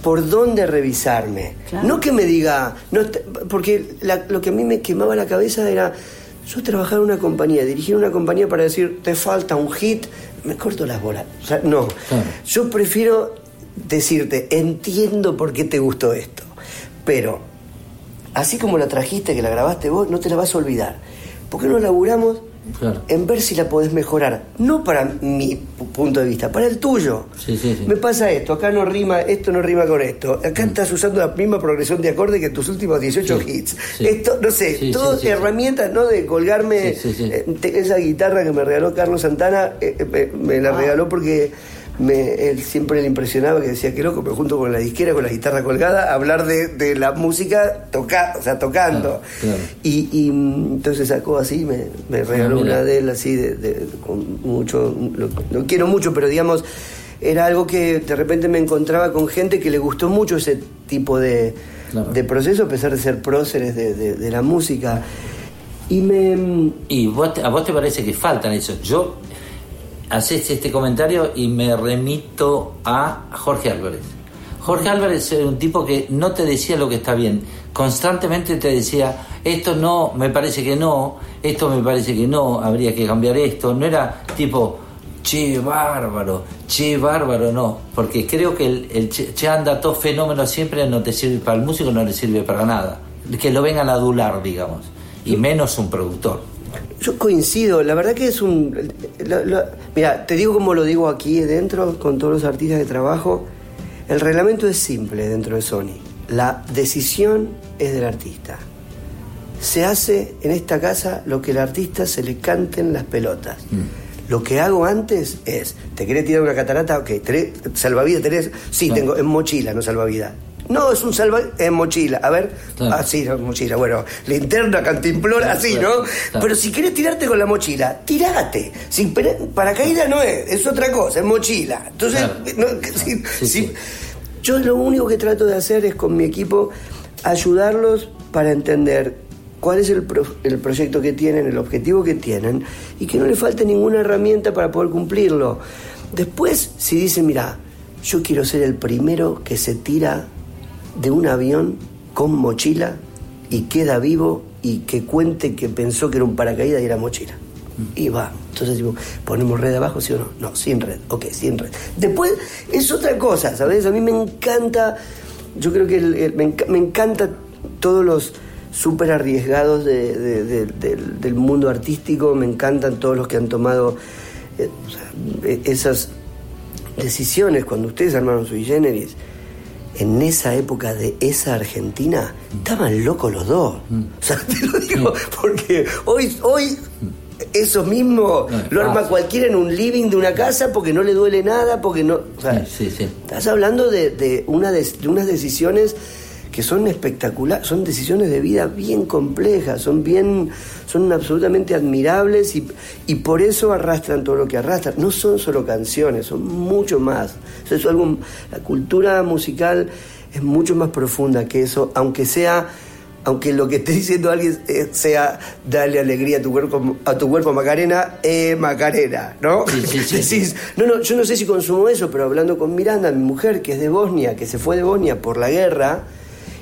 por dónde revisarme. Claro. No que me diga, no, porque la- lo que a mí me quemaba la cabeza era, yo trabajar en una compañía, dirigir una compañía para decir, te falta un hit, me corto las bolas. O sea, no. Claro. Yo prefiero decirte, entiendo por qué te gustó esto, pero así como la trajiste, que la grabaste vos, no te la vas a olvidar. ¿Por qué no laburamos Claro. en ver si la podés mejorar? No para mi pu- punto de vista, para el tuyo. Sí, sí, sí. Me pasa esto, acá no rima, esto no rima con esto. Acá estás usando la misma progresión de acorde que tus últimos 18 Mm. Sí, hits. Esto, no sé, todas herramientas, ¿no? De colgarme. Eh, esa guitarra que me regaló Carlos Santana, eh, eh, me, me la Ah. regaló porque me, él siempre le impresionaba que decía que loco, me junto con la disquera, con la guitarra colgada, a hablar de, de la música toca, o sea, tocando. Claro, claro. Y, y, mm, entonces sacó así, me, me regaló Ah, una de él así, de, de- con mucho, lo, lo quiero mucho, pero digamos, era algo que de repente me encontraba con gente que le gustó mucho ese tipo de, Claro. de proceso, a pesar de ser próceres de, la música. Y me... Y vos te- a vos te parece que faltan eso. Yo haces este comentario y me remito a Jorge Álvarez. Jorge Álvarez era un tipo que no te decía lo que está bien. Constantemente te decía, esto no, me parece que no, esto me parece que no, habría que cambiar esto. No era tipo, che, bárbaro, che, bárbaro, no. Porque creo que el, el che, anda todo fenómeno siempre no te sirve para el músico, no le sirve para nada. Que lo vengan a adular, digamos. Y menos un productor. Yo coincido, la verdad que es un... la- la- mira, te digo como lo digo aquí dentro, con todos los artistas de trabajo, el reglamento es simple dentro de Sony. La decisión es del artista. Se hace en esta casa lo que el artista se le canten las pelotas. Lo que hago antes es, ¿te querés tirar una catarata? Ok, ¿tenés salvavidas? ¿Tenés? Sí, Claro. tengo, en mochila, no salvavidas. No, es un salvavidas en mochila. A ver, Claro. ah, sí, no, mochila. Bueno, linterna, cantimplora, Claro, así, claro, ¿no? Pero si querés tirarte con la mochila, tirate. Sin paracaídas no es, es otra cosa, es mochila. Entonces, [LAUGHS] no, si- Sí, si- sí. yo lo único que trato de hacer es con mi equipo ayudarlos para entender cuál es el, pro- el proyecto que tienen, el objetivo que tienen y que no le falte ninguna herramienta para poder cumplirlo. Después, si dicen, mira, yo quiero ser el primero que se tira de un avión con mochila y queda vivo y que cuente que pensó que era un paracaídas y era mochila. Y va. Entonces digo, ¿ponemos red abajo, sí o no? No, sin red. Ok, sin red. Después es otra cosa, ¿sabes? A mí me encanta, yo creo que el- el- me, enca- me encanta todos los súper arriesgados de- de- de- del, del mundo artístico, me encantan todos los que han tomado eh, eh, esas decisiones cuando ustedes armaron Sui Generis en esa época de esa Argentina estaban locos los dos Mm. [LAUGHS] o sea te lo digo porque hoy hoy eso mismo No es lo arma fácil. cualquiera en un living de una casa porque no le duele nada porque no o sea, Sí, sí, sí. estás hablando de, de una de, de unas decisiones que son espectaculares, son decisiones de vida bien complejas, son bien, son absolutamente admirables y, y por eso arrastran todo lo que arrastran. No son solo canciones, son mucho más. Es algo, la cultura musical es mucho más profunda que eso, aunque sea, aunque lo que esté diciendo alguien eh, sea dale alegría a tu cuerpo, a tu cuerpo Macarena, eh, Macarena, ¿no? Sí, sí, sí, [LAUGHS] Decís, no, no, yo no sé si consumo eso, pero hablando con Miranda, mi mujer, que es de Bosnia, que se fue de Bosnia por la guerra,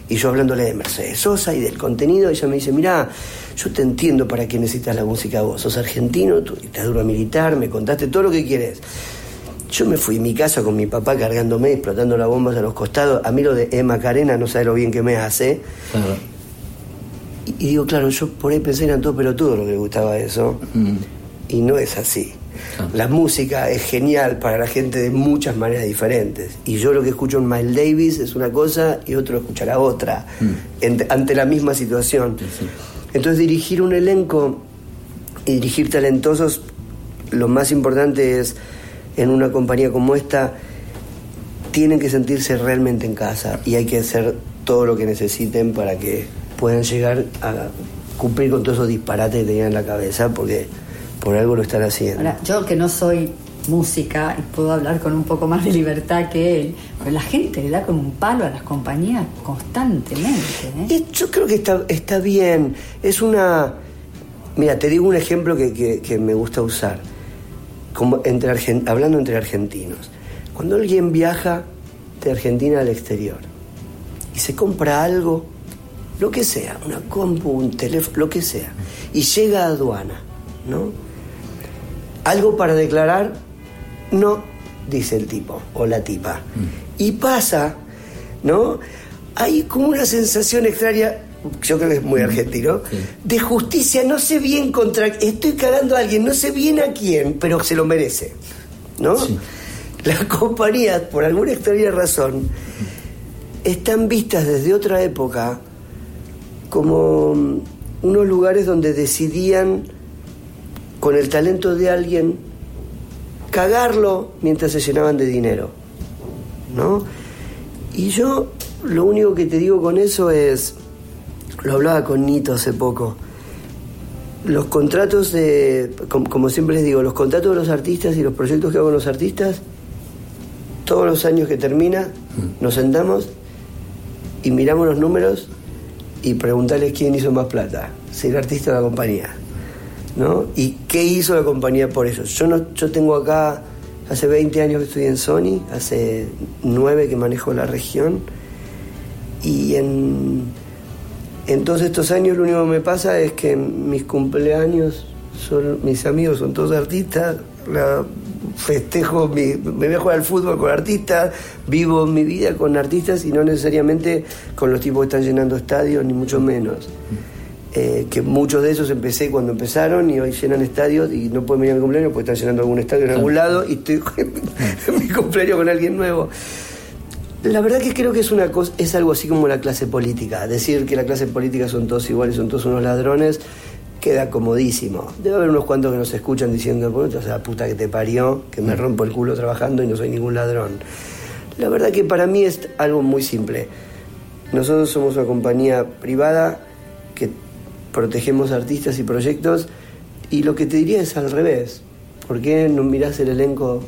y yo hablándole de Mercedes Sosa y del contenido, ella me dice, mira, yo te entiendo para qué necesitas la música vos, sos argentino, tu dictadura militar, me contaste todo lo que quieres. Yo me fui a mi casa con mi papá cargándome, explotando las bombas a los costados. A mí lo de E. Macarena no sabe lo bien que me hace. Claro. Y, y digo, claro, yo por ahí pensé que eran todos pelotudos lo que le gustaba eso. Mm. Y no es así. Claro. La música es genial para la gente de muchas maneras diferentes. Y yo lo que escucho en Miles Davis es una cosa y otro escuchará otra ante, ante la misma situación. Mm. Sí. Entonces dirigir un elenco y dirigir talentosos, lo más importante es en una compañía como esta, tienen que sentirse realmente en casa y hay que hacer todo lo que necesiten para que puedan llegar a cumplir con todos esos disparates que tenían en la cabeza, porque por algo lo están haciendo. Ahora, yo que no soy música y puedo hablar con un poco más de libertad que él, pero la gente le da como un palo a las compañías constantemente. ¿eh? Y yo creo que está, está bien. Es una. Mira, te digo un ejemplo que, que- que me gusta usar. Como entre argen- hablando entre argentinos. Cuando alguien viaja de Argentina al exterior y se compra algo, lo que sea, una compu, un teléfono, lo que sea, y llega a aduana, ¿no? ¿Algo para declarar? No. dice el tipo o la tipa. Y pasa, ¿no? Hay como una sensación extraña, yo creo que es muy argentino, de justicia, no sé bien contra, estoy cagando a alguien, no sé bien a quién, pero se lo merece, ¿no? Las compañías, por alguna extraña razón, están vistas desde otra época como mm, unos lugares donde decidían, con el talento de alguien, cagarlo mientras se llenaban de dinero. ¿No? Y yo lo único que te digo con eso es, lo hablaba con Nito hace poco, los contratos de, como, como siempre les digo, los contratos de los artistas y los proyectos que hago con los artistas, todos los años que termina, nos sentamos y miramos los números y preguntarles quién hizo más plata, si el artista o la compañía. ¿No? ¿Y qué hizo la compañía por eso? Yo, no, yo tengo acá, hace 20 años que estoy en Sony, hace 9 que manejo la región, y en, todos estos años lo único que me pasa es que mis cumpleaños, son, mis amigos son todos artistas, la, festejo, me voy a jugar al fútbol con artistas, vivo mi vida con artistas y no necesariamente con los tipos que están llenando estadios, ni mucho menos. Eh, que muchos de esos empecé cuando empezaron y hoy llenan estadios y no pueden venir a mi cumpleaños porque están llenando algún estadio en algún lado y estoy [LAUGHS] en mi cumpleaños con alguien nuevo. La verdad que creo que es una cosa, es algo así como la clase política. Decir que la clase política son todos iguales, son todos unos ladrones, queda comodísimo. Debe haber unos cuantos que nos escuchan diciendo, bueno, o sea, puta que te parió, que me rompo el culo trabajando y no soy ningún ladrón. La verdad que para mí es algo muy simple. Nosotros somos una compañía privada protegemos artistas y proyectos y lo que te diría es al revés. ¿Por qué no mirás el elenco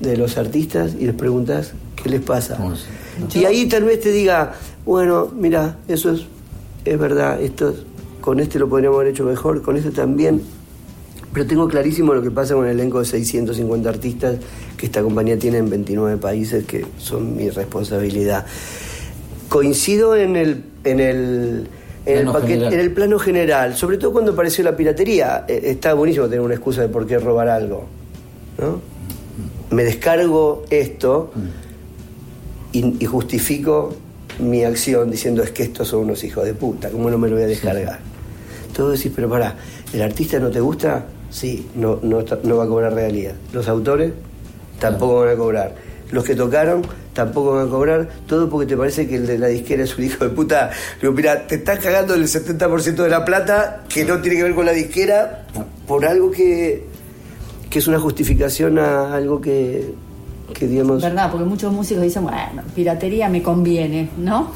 de los artistas y les preguntas qué les pasa? Y ahí tal vez te diga, bueno, mira, eso es, es verdad, esto es- con este lo podríamos haber hecho mejor, con este también. Pero tengo clarísimo lo que pasa con el elenco de 650 artistas que esta compañía tiene en 29 países, que son mi responsabilidad. Coincido en el, en el, en el, Plano paquete- general. en el plano general, sobre todo cuando apareció la piratería. Eh, está buenísimo tener una excusa de por qué robar algo. ¿no? Me descargo esto y, y justifico mi acción diciendo es que estos son unos hijos de puta, ¿cómo no me lo voy a descargar? Todo decís, pero pará, ¿el artista no te gusta? Sí, no, no, no va a cobrar realidad. Los autores tampoco van a cobrar. Los que tocaron tampoco van a cobrar. Todo porque te parece que el de la disquera es un hijo de puta. Digo, mira, te estás cagando el 70% de la plata que no tiene que ver con la disquera por algo que, que es una justificación a algo que, que digamos... ¿Verdad? Porque muchos músicos dicen, bueno, piratería me conviene, ¿no?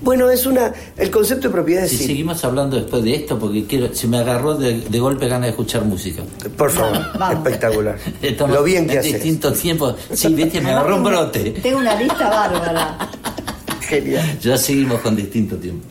Bueno, es una... El concepto de propiedad es... Si sí. seguimos hablando después de esto, porque quiero, se me agarró de, de golpe ganas de escuchar música. Por favor, Vamos. espectacular. [LAUGHS] Estamos Lo bien que en haces. distintos tiempos. Sí, viste, me agarró un brote. Tengo una lista bárbara. Genial. Ya seguimos con distinto tiempo.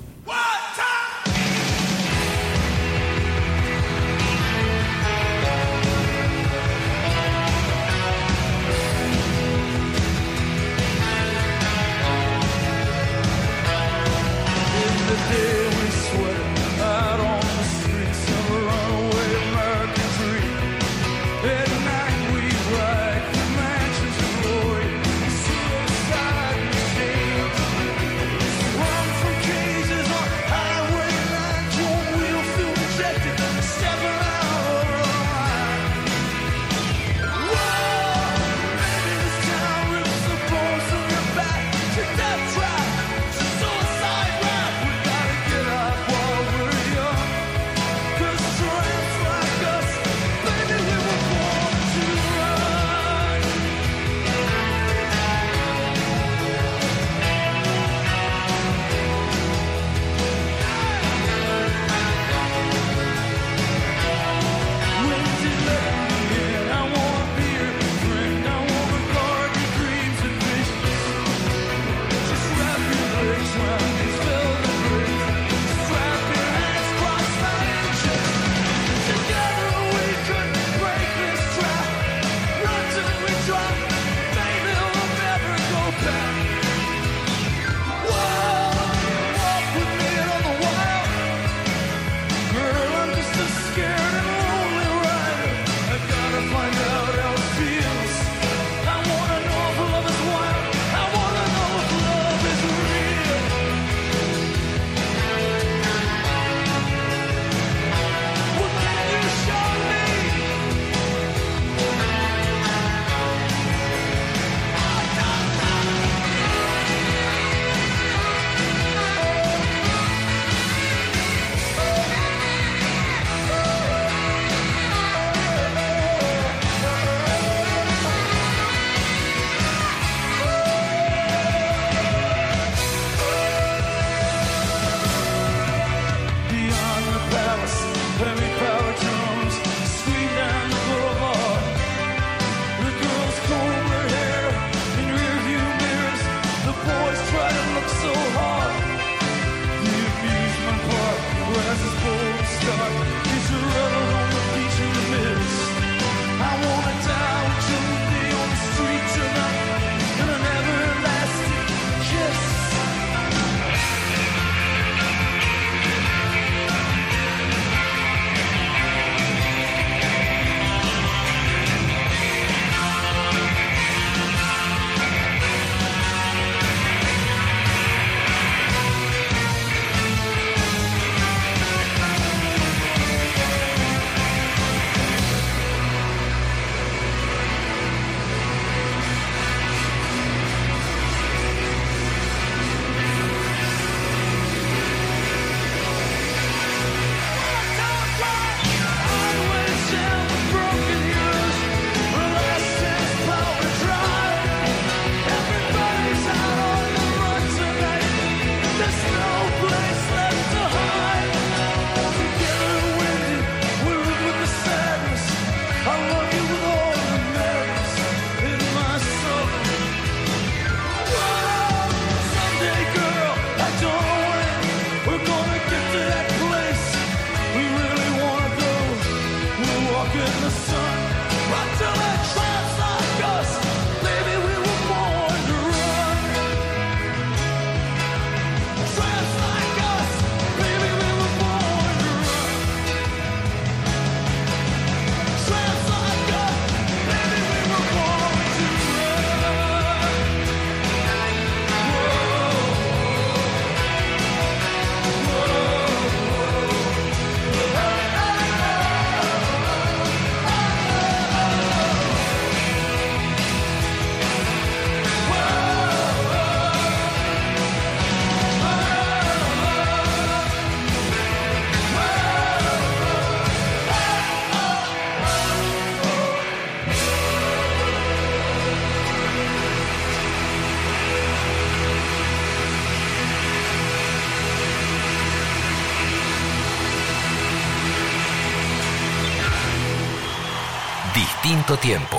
Tiempo.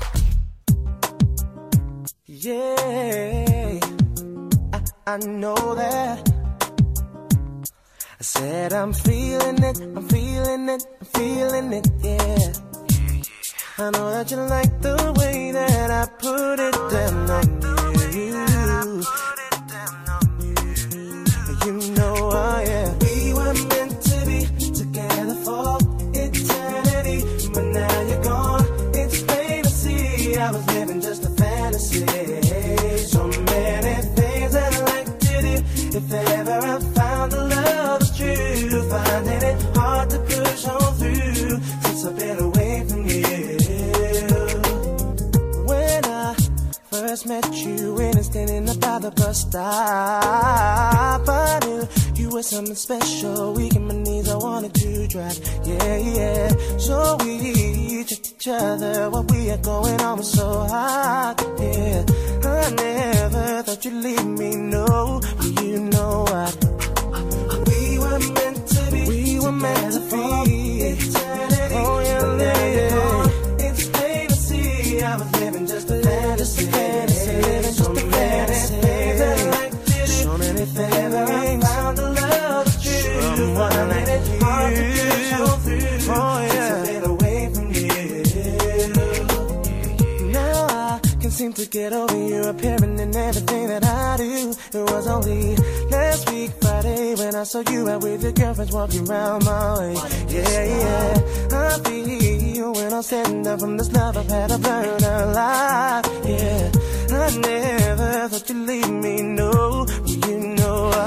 Met you and I'm standing up by the bus stop, I knew you were something special. Weak in my knees, I wanted to drive. Yeah, yeah. So we checked each other. What we had going on was so hot. Yeah, I never thought you'd leave me. No, but you know what? Get over you appearing in everything that I do. It was only last week Friday when I saw you out with your girlfriends walking around my way. Yeah, yeah. I feel when I'm standing up from this love I've had, I burn alive. Yeah, I never thought you'd leave me. No, you know I.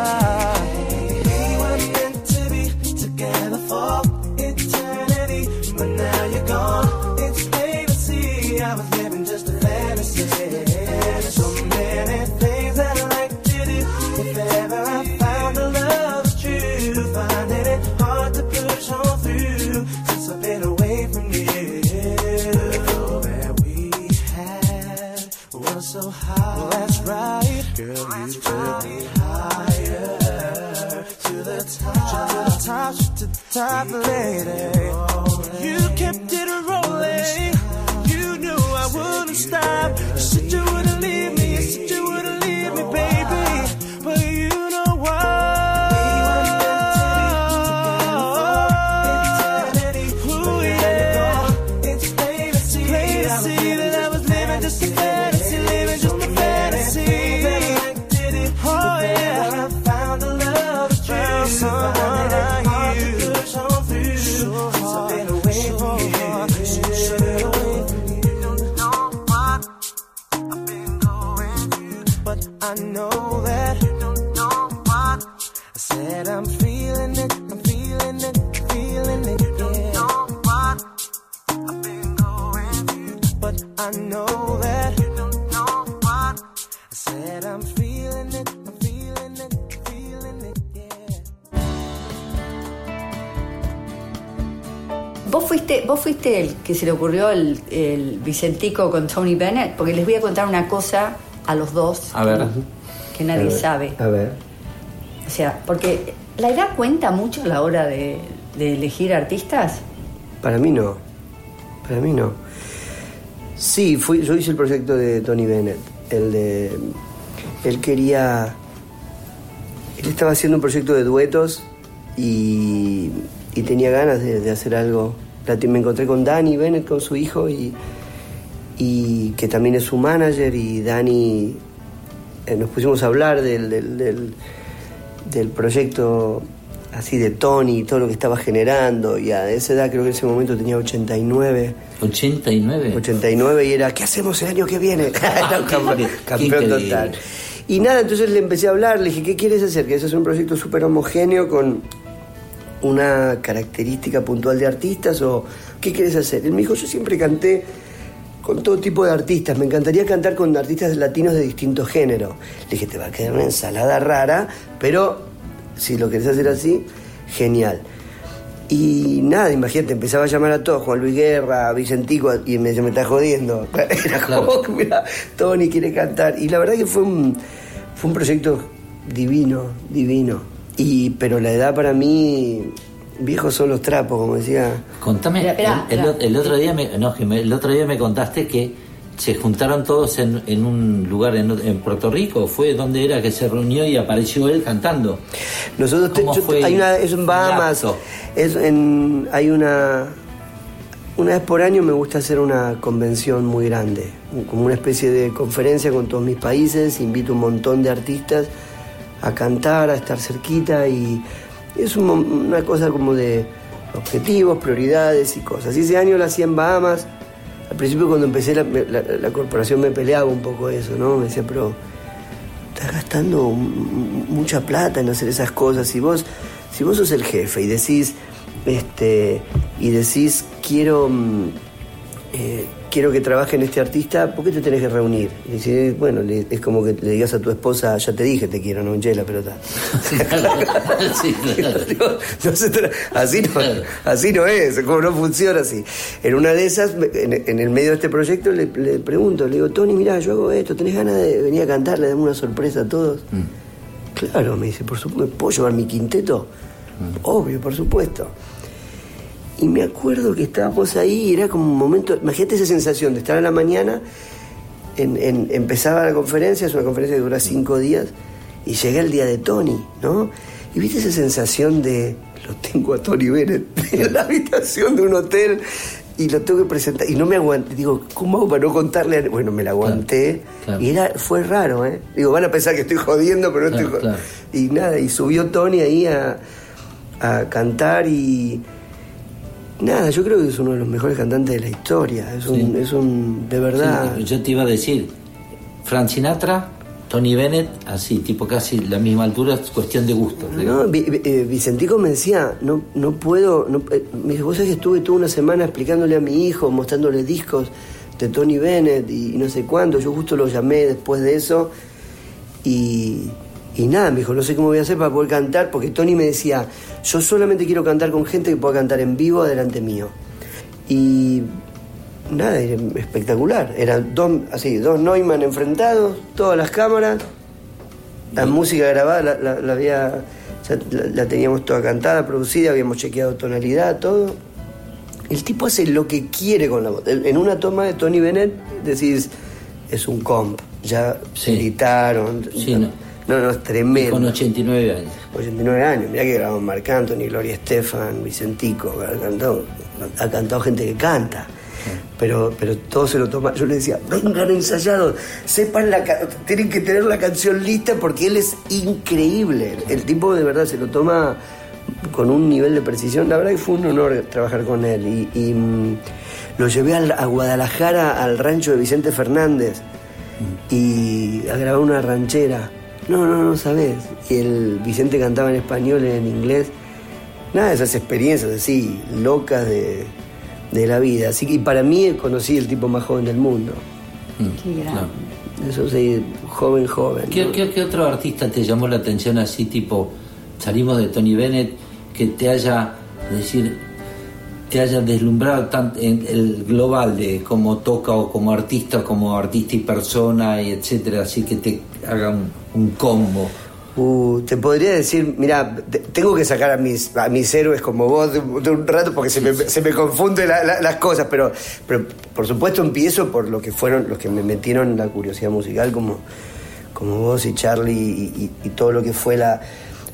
We were meant to be together for top, lady. You kept it rolling. You knew I wouldn't stop. You said you wouldn't leave me. Fuiste, vos fuiste el que se le ocurrió el, el Vicentico con Tony Bennett? Porque les voy a contar una cosa a los dos A ver. que nadie A ver, sabe. A ver. O sea, porque la edad cuenta mucho a la hora de, de elegir artistas. Para mí no. Para mí no. Sí, fui, yo hice el proyecto de Tony Bennett. El de. Él quería. Él estaba haciendo un proyecto de duetos y, y tenía ganas de, de hacer algo. Me encontré con Danny Bennett, con su hijo, y, y que también es su manager. Y Danny. eh, nos pusimos a hablar del, del, del- del proyecto así de Tony y todo lo que estaba generando. Y a esa edad, creo que en ese momento tenía 89. 89. 89 y era, ¿qué hacemos el año que viene? [LAUGHS] Qué campeón total. Y nada, entonces le empecé a hablar, le dije, ¿qué quieres hacer? ¿Quieres hacer un proyecto súper homogéneo con una característica puntual de artistas o qué quieres hacer? Él me dijo, yo siempre canté con todo tipo de artistas, me encantaría cantar con artistas latinos de distintos géneros. Le dije, te va a quedar una ensalada rara, pero si lo querés hacer así, genial. Y nada, imagínate, empezaba a llamar a todos, Juan Luis Guerra, Vicentico, y me, me está jodiendo. [LAUGHS] Era como, mira, Tony quiere cantar. Y la verdad que fue un, fue un proyecto divino, divino. Y, pero la edad para mí, viejos son los trapos, como decía. Contame, Espera, el, espera, el- el otro día me, no, el otro día me contaste que se juntaron todos en, en un lugar en, en Puerto Rico, fue donde era que se reunió y apareció él cantando. Nosotros te- ¿Cómo yo- fue hay una, es en Bahamas, es en, hay una una vez por año me gusta hacer una convención muy grande, como una especie de conferencia con todos mis países, invito un montón de artistas a cantar, a estar cerquita y es una cosa como de objetivos, prioridades y cosas. Y ese año lo hacía en Bahamas. Al principio cuando empecé la, la- la corporación me peleaba un poco eso, ¿no? Me decía, pero estás gastando mucha plata en hacer esas cosas. Si vos, si vos sos el jefe y decís, este, y decís, quiero, mm, eh, quiero que trabaje en este artista, ¿por qué te tenés que reunir? Y decís, bueno, le- es como que le digas a tu esposa, ya te dije te quiero, no hinché la pelota. [LAUGHS] Sí, [LAUGHS] claro. No así, no, así no es, como no funciona así. En una de esas, en, en el medio de este proyecto, le, le pregunto, le digo, Tony, mira, yo hago esto, ¿tenés ganas de venir a cantar? Le damos una sorpresa a todos. Claro, me dice, por supuesto, ¿puedo llevar mi quinteto? Obvio, por supuesto. Y me acuerdo que estábamos ahí y era como un momento, imagínate esa sensación de estar a la mañana, en- en- empezaba la conferencia, es una conferencia que dura cinco días, y llega el día de Tony, ¿no? Y viste esa sensación de, lo tengo a Tony Bennett [LAUGHS] en la habitación de un hotel y lo tengo que presentar, y no me aguanté, digo, ¿cómo hago para no contarle? a- Bueno, me la aguanté, claro. y era, fue raro, ¿eh? Digo, van a pensar que estoy jodiendo, pero no Claro, estoy jodiendo. Y nada, y subió Tony ahí a, a cantar y... Nada, yo creo que es uno de los mejores cantantes de la historia. Es un, Sí. es un de verdad. Sí, yo te iba a decir, Frank Sinatra, Tony Bennett, así, tipo casi la misma altura, es cuestión de gusto. No, eh, Vicentico me decía, no, no puedo, no, eh, me dice, vos sabés que estuve toda una semana explicándole a mi hijo, mostrándole discos de Tony Bennett y, no sé cuánto, yo justo lo llamé después de eso y, y nada, me dijo, no sé cómo voy a hacer para poder cantar, porque Tony me decía, yo solamente quiero cantar con gente que pueda cantar en vivo delante mío. Y nada, era espectacular, eran dos, así, dos Neumann enfrentados, todas las cámaras, la música grabada la, la- la había ya la, la teníamos toda cantada, producida, habíamos chequeado tonalidad, todo. El tipo hace lo que quiere con la voz. En una toma de Tony Bennett decís, es un comp, ya Sí. editaron. Sí, no, no. no, es tremendo. Con 89 años. 89 años, mirá que grabó Marc Anthony, Gloria Estefan, Vicentico, ha cantado, ha cantado gente que canta. Pero, pero todo se lo toma. Yo le decía, vengan ensayados, sepan la tienen que tener la canción lista porque él es increíble. El, tipo de verdad se lo toma con un nivel de precisión. La verdad que fue un honor trabajar con él. Y, y, mm, lo llevé al- a Guadalajara, al rancho de Vicente Fernández, y a grabar una ranchera. No, no, no sabes. Y el Vicente cantaba en español y en inglés. Nada, esas experiencias así, locas de, de la vida. Así que para mí conocí el tipo más joven del mundo. Qué grande. Eso sí, joven, joven. ¿Qué, ¿no? qué- qué otro artista te llamó la atención así, tipo, salimos de Tony Bennett, que te haya, es decir, te haya deslumbrado tanto en el global de cómo toca o como artista, como artista y persona, y etcétera, así que te haga un, un combo? Uh, te podría decir, mira, te- tengo que sacar a mis, a mis héroes como vos de, de un rato porque se me, se me confunden la- la- las cosas, pero, pero por supuesto empiezo por lo que fueron los que me metieron en la curiosidad musical como, como vos y Charlie y, y- y todo lo que fue la,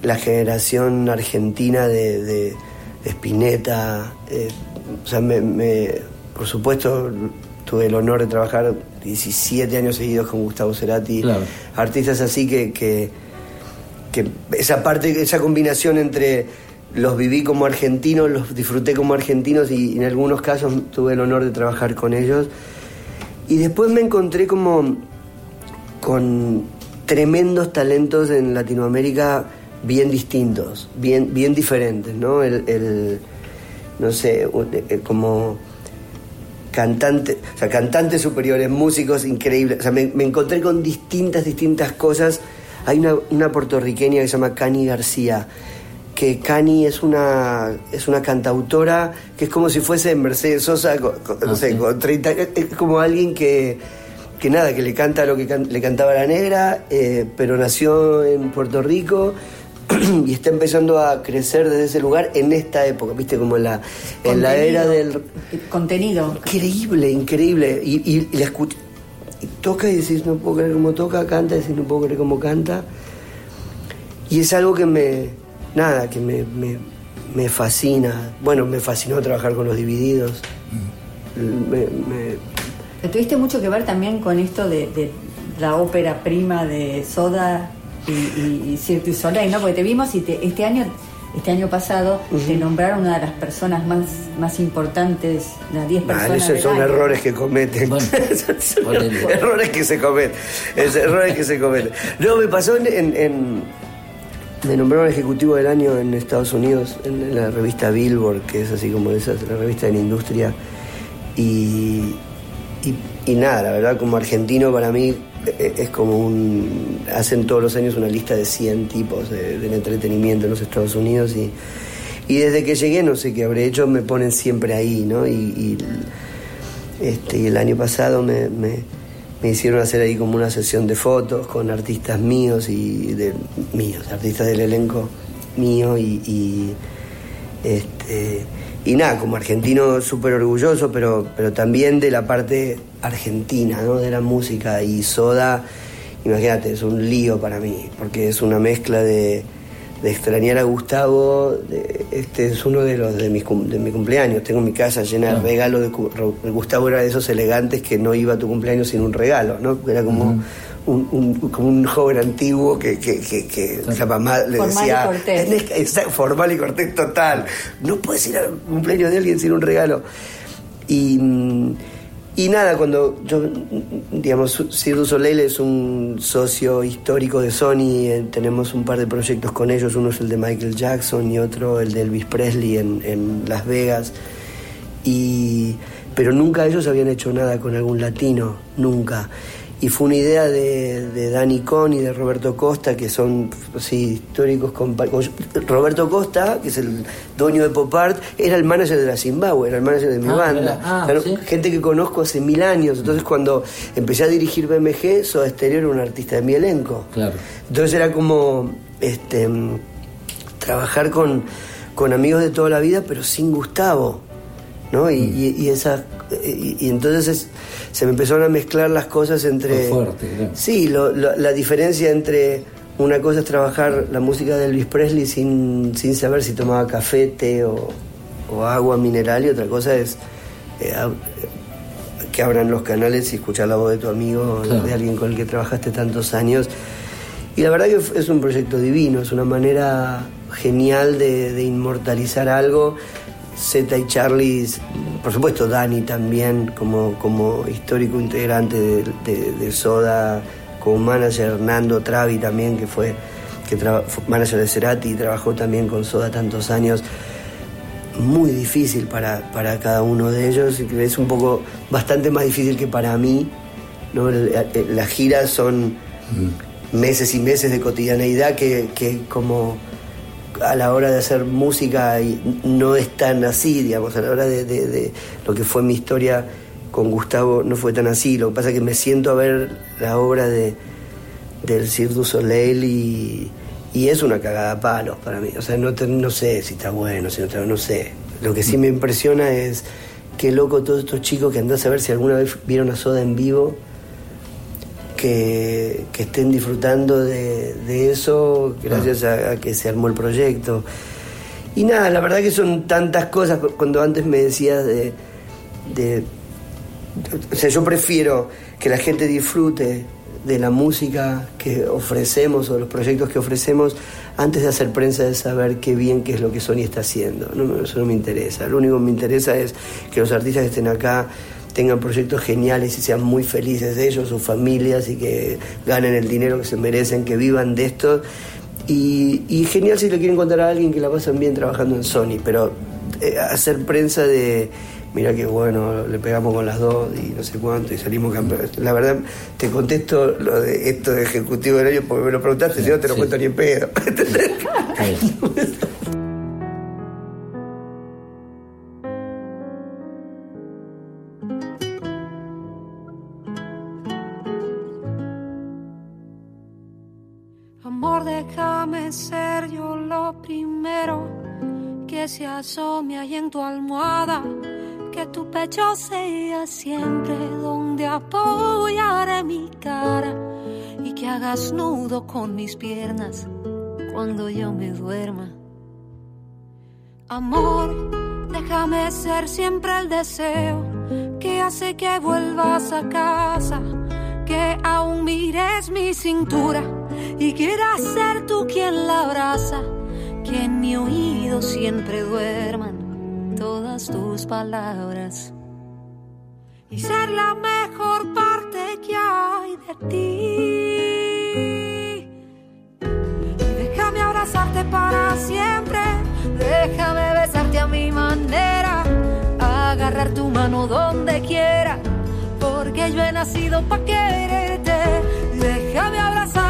la generación argentina de, de, de Spinetta. eh, o sea, me, me- por supuesto tuve el honor de trabajar 17 años seguidos con Gustavo Cerati, Claro. artistas así que, que que esa parte, esa combinación entre los viví como argentinos, los disfruté como argentinos y en algunos casos tuve el honor de trabajar con ellos. Y después me encontré como con tremendos talentos en Latinoamérica bien distintos, bien, bien diferentes, ¿no? El, el- no sé, eh, como cantantes, o sea, cantantes superiores, músicos increíbles. O sea, me, me encontré con distintas, distintas cosas. Hay una, una puertorriqueña que se llama Cani García, que Cani es una, es una cantautora que es como si fuese Mercedes Sosa, con, con- no Ah, sé, sí. con 30, es es como alguien que, que nada, que le canta lo que can- le cantaba la negra, eh, pero nació en Puerto Rico [CLEARS THROAT] y está empezando a crecer desde ese lugar en esta época, viste, como en la, en la era del... Contenido. Increíble, increíble. Y, y- y la escucha. Y toca y decís, no puedo creer cómo toca, canta y decís, no puedo creer cómo canta. Y es algo que me. Nada, que me, me, me fascina. Bueno, me fascinó trabajar con los divididos. Me- me- Pero Tuviste mucho que ver también con esto de, de la ópera prima de Soda y, y, y Cirque du Soleil, ¿no? Porque te vimos y te- este año, este año pasado, te nombraron una de las personas más, más importantes, las 10 Ah, personas. esos del son año. errores que cometen. Bueno, [LAUGHS] Son errores que se cometen. Es errores que se cometen. No, me pasó en, en- en- Me nombraron ejecutivo del año en Estados Unidos, en la revista Billboard, que es así como esa, la revista de la industria. Y, y, y nada, la verdad, como argentino para mí es como un... Hacen todos los años una lista de 100 tipos de- del entretenimiento en los Estados Unidos y, y desde que llegué, no sé qué habré hecho, me ponen siempre ahí, ¿no? Y, este, y el año pasado me, me- me hicieron hacer ahí como una sesión de fotos con artistas míos y de míos, artistas del elenco mío y, y, este y nada, como argentino súper orgulloso, pero, pero también de la parte argentina, ¿no? De la música y Soda, imagínate, es un lío para mí, porque es una mezcla de, de extrañar a Gustavo, de- este es uno de los de mis de mi cumpleaños, tengo mi casa llena de regalos de Gustavo era de esos elegantes que no iba a tu cumpleaños sin un regalo, ¿no? Era como un, un- como un joven antiguo que, que, que, que la mamá le Formal y decía cortés. "Tenés que- exacto, formal y cortés total, no puedes ir al cumpleaños de alguien sin un regalo. Y, y nada, cuando yo, digamos, du Soleil es un socio histórico de Sony, eh, tenemos un par de proyectos con ellos, uno es el de Michael Jackson y otro el de Elvis Presley en, en Las Vegas. Y, pero nunca ellos habían hecho nada con algún latino, nunca. Y fue una idea de, de Danny Cohn y de Roberto Costa, que son sí, históricos. compa- Roberto Costa, que es el dueño de Pop Art, era el manager de la Zimbabue, era el manager de mi Ah, banda. Ah, sí. Gente que conozco hace mil años. Entonces, cuando empecé a dirigir BMG, Soda Stereo era un artista de mi elenco. Claro. Entonces era como este mm, trabajar con, con amigos de toda la vida, pero sin Gustavo. ¿no? Y, y, y esa, y, y entonces es- se me empezaron a mezclar las cosas entre... Fue fuerte. Sí, lo- lo- la diferencia entre una cosa es trabajar la música de Elvis Presley sin, sin saber si tomaba café, té o, o agua mineral y otra cosa es eh, ab- que abran los canales y escuchar la voz de tu amigo, Claro. de alguien con el que trabajaste tantos años. Y la verdad que es un proyecto divino, es una manera genial de, de inmortalizar algo. Z y Charlie, por supuesto Dani también como, como histórico integrante de, de- de Soda, como manager Hernando Travi también, que fue, que fue manager de Cerati y trabajó también con Soda tantos años. Muy difícil para, para cada uno de ellos, es un poco bastante más difícil que para mí. ¿no? Las giras son meses y meses de cotidianeidad que, que como a la hora de hacer música no es tan así, digamos, a la hora de, lo que fue mi historia con Gustavo no fue tan así. Lo que pasa es que me siento a ver la obra de del Cirque du Soleil y, y es una cagada a palos para mí. O sea, no, te- no sé si está bueno, si no está no sé. Lo que sí me impresiona es qué loco todos estos chicos que andás a ver si alguna vez vieron a Soda en vivo que, estén disfrutando de, eso gracias a, que se armó el proyecto. Y nada, la verdad que son tantas cosas. Cuando antes me decías de, O sea, yo prefiero que la gente disfrute de la música que ofrecemos o de los proyectos que ofrecemos antes de hacer prensa de saber qué bien qué es lo que Sony está haciendo. No, eso no me interesa. Lo único que me interesa es que los artistas estén acá tengan proyectos geniales y sean muy felices de ellos, sus familias y que ganen el dinero que se merecen, que vivan de esto. Y, y genial si le quieren contar a alguien que la pasan bien trabajando en Sony, pero eh, hacer prensa de, mira qué bueno, le pegamos con las dos y no sé cuánto y salimos campeones. La verdad, te contesto lo de esto de ejecutivo del año porque me lo preguntaste, si no te lo sí. cuento ni en pedo. [LAUGHS] primero que se asome ahí en tu almohada. Que tu pecho sea siempre donde apoyaré mi cara y que hagas nudo con mis piernas cuando yo me duerma. Amor, déjame ser siempre el deseo que hace que vuelvas a casa, que aún mires mi cintura y quieras ser tú quien la abraza, que en mi oído siempre duerman todas tus palabras. Y ser la mejor parte que hay de ti. Y déjame abrazarte para siempre, déjame besarte a mi manera, agarrar tu mano donde quiera, porque yo he nacido para quererte. Déjame abrazarte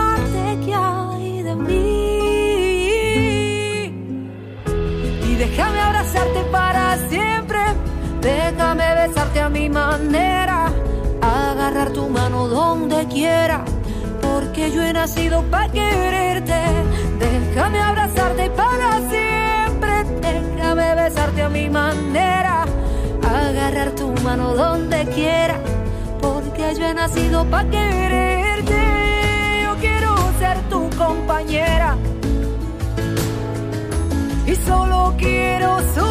parte que hay de mí. Y déjame abrazarte para siempre, déjame besarte a mi manera, agarrar tu mano donde quiera, porque yo he nacido para quererte. Déjame abrazarte para siempre, déjame besarte a mi manera, agarrar tu mano donde quiera, porque yo he nacido para quererte. Compañera. Y solo quiero sumar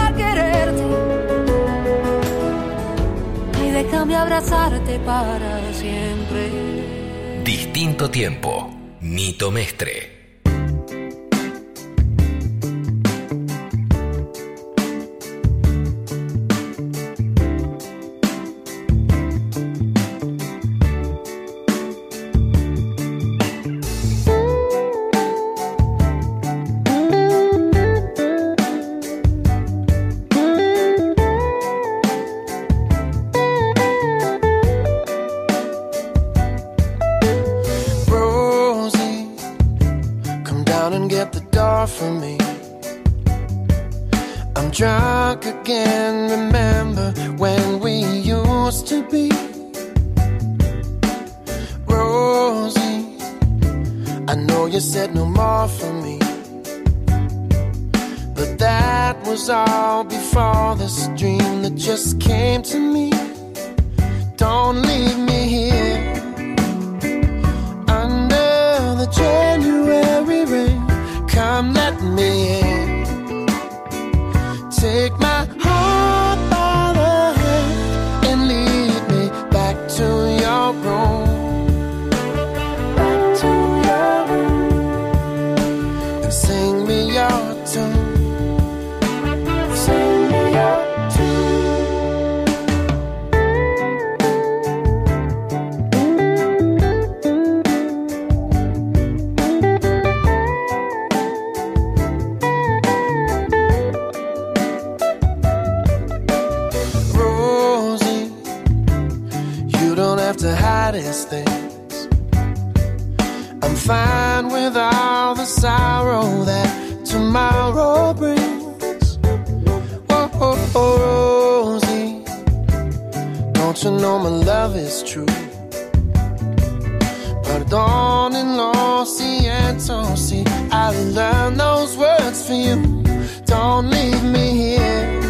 déjame abrazarte para siempre. Distinto tiempo. Nito Mestre. Was all before this dream that just came to me. Don't leave me know my love is true. Pardon and lossy and see, I learned those words for you. Don't leave me here.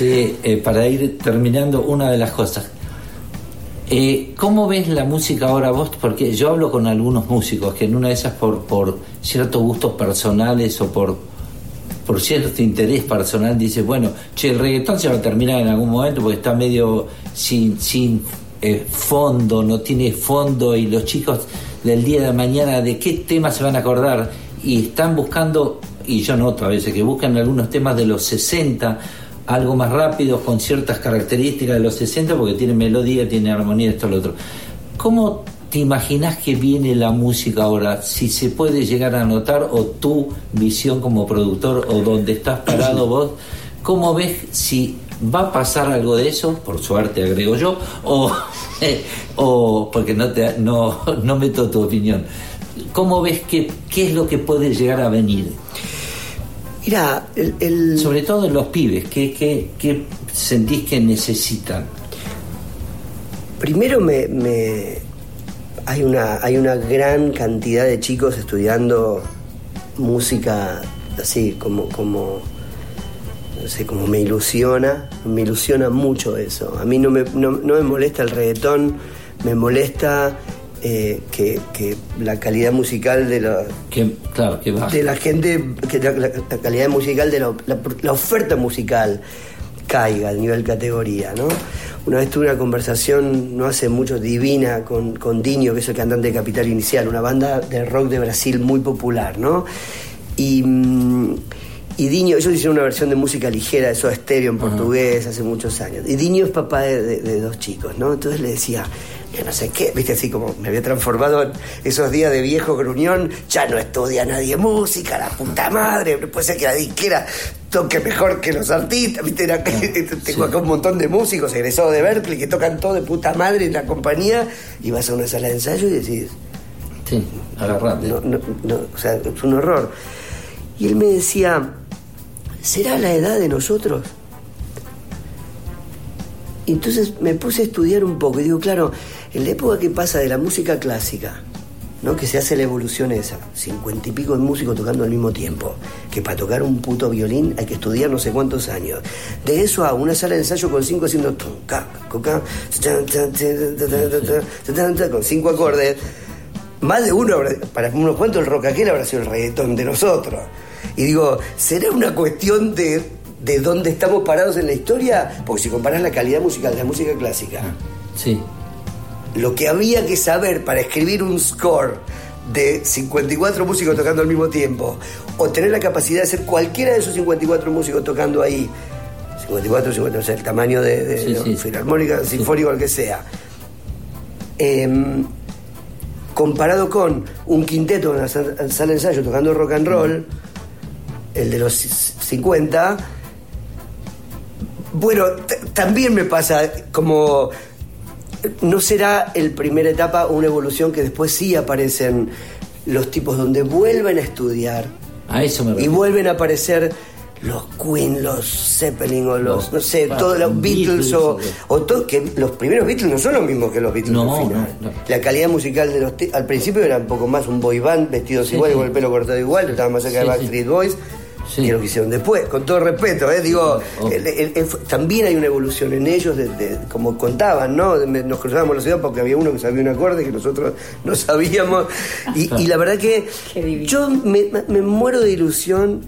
Che, eh, para ir terminando, una de las cosas. Eh, ¿Cómo ves la música ahora vos? Porque yo hablo con algunos músicos que en una de esas por, por ciertos gustos personales o por, por cierto interés personal dice, bueno, che, el reggaetón se va a terminar en algún momento porque está medio sin, sin eh, fondo, no tiene fondo y los chicos del día de mañana de qué temas se van a acordar y están buscando, y yo noto a veces que buscan algunos temas de los 60 algo más rápido, con ciertas características de los 60, porque tiene melodía, tiene armonía, esto, lo otro. ¿Cómo te imaginas que viene la música ahora? Si se puede llegar a notar, o tu visión como productor, o donde estás parado vos, ¿cómo ves si va a pasar algo de eso? Por suerte, agrego yo, o, [LAUGHS] o porque no, te, no, no meto tu opinión. ¿Cómo ves que, qué es lo que puede llegar a venir? Mira, el, el- Sobre todo en los pibes, ¿qué, qué, qué sentís que necesitan? primero me, me- hay una hay una gran cantidad de chicos estudiando música así como como no sé, como me ilusiona, me ilusiona mucho eso. A mí no me, no, no me molesta el reggaetón, me molesta eh, que, que la calidad musical de la, Que, claro, que de la gente, que la, la- calidad musical de la, la- la oferta musical caiga al nivel categoría, ¿no? Una vez tuve una conversación, no hace mucho, divina, con, con Dinho, que es el cantante de Capital Inicial, una banda de rock de Brasil muy popular, ¿no? Y, mm, y Dinho, ellos hicieron una versión de música ligera de Soda Stereo en portugués hace muchos años. Y Dinho es papá de, de- de dos chicos, ¿no? Entonces le decía, no sé qué, viste, así como me había transformado en esos días de viejo gruñón, ya no estudia nadie música, la puta madre, puede ser que la disquera toque mejor que los artistas, viste, Era [LAUGHS] tengo acá un montón de músicos egresados de Berkeley que tocan todo de puta madre en la compañía y vas a una sala de ensayo y decís, Sí, agarrate. no, no, no, o sea, es un horror. Y él me decía, ¿será la edad de nosotros? Entonces me puse a estudiar un poco y digo, claro, en la época que pasa de la música clásica, ¿no? que se hace la evolución esa, cincuenta y pico de músicos tocando al mismo tiempo, que para tocar un puto violín hay que estudiar no sé cuántos años. De eso a una sala de ensayo con cinco haciendo con cinco acordes. Más de uno, para unos cuantos el rock aquel habrá sido el reggaetón de nosotros. Y digo, ¿será una cuestión de, de dónde estamos parados en la historia? Porque si comparás la calidad musical de la música clásica, Sí. lo que había que saber para escribir un score de 54 músicos tocando al mismo tiempo, o tener la capacidad de hacer cualquiera de esos 54 músicos tocando ahí, 54, 50, o sea, el tamaño de, de- Sí, de sí. filarmónica, sinfónico, el que sea. Em, comparado con un quinteto en la sal- sala de ensayo tocando rock and roll, el de los 50, bueno, también me pasa como no será el primera etapa una evolución que después sí aparecen los tipos donde vuelven a estudiar A eso me y refiero. vuelven a aparecer los Queen, los Zeppelin o los, Los- no sé, todos los Beatles, Beatles o, o- todo, que los primeros Beatles no son los mismos que los Beatles No, al final. no, no. La calidad musical de los al principio era un poco más un boy band, vestidos Sí, igual, sí. con el pelo cortado igual, estaban más cerca Sí, de. Backstreet Boys. Sí. Que lo que hicieron después, con todo respeto, ¿eh? digo, Oh. el- el- el- también hay una evolución en ellos, de, de- como contaban, ¿no? Nos cruzábamos la ciudad porque había uno que sabía un acorde que nosotros [LAUGHS] no sabíamos. Y, y la verdad que yo me, me muero de ilusión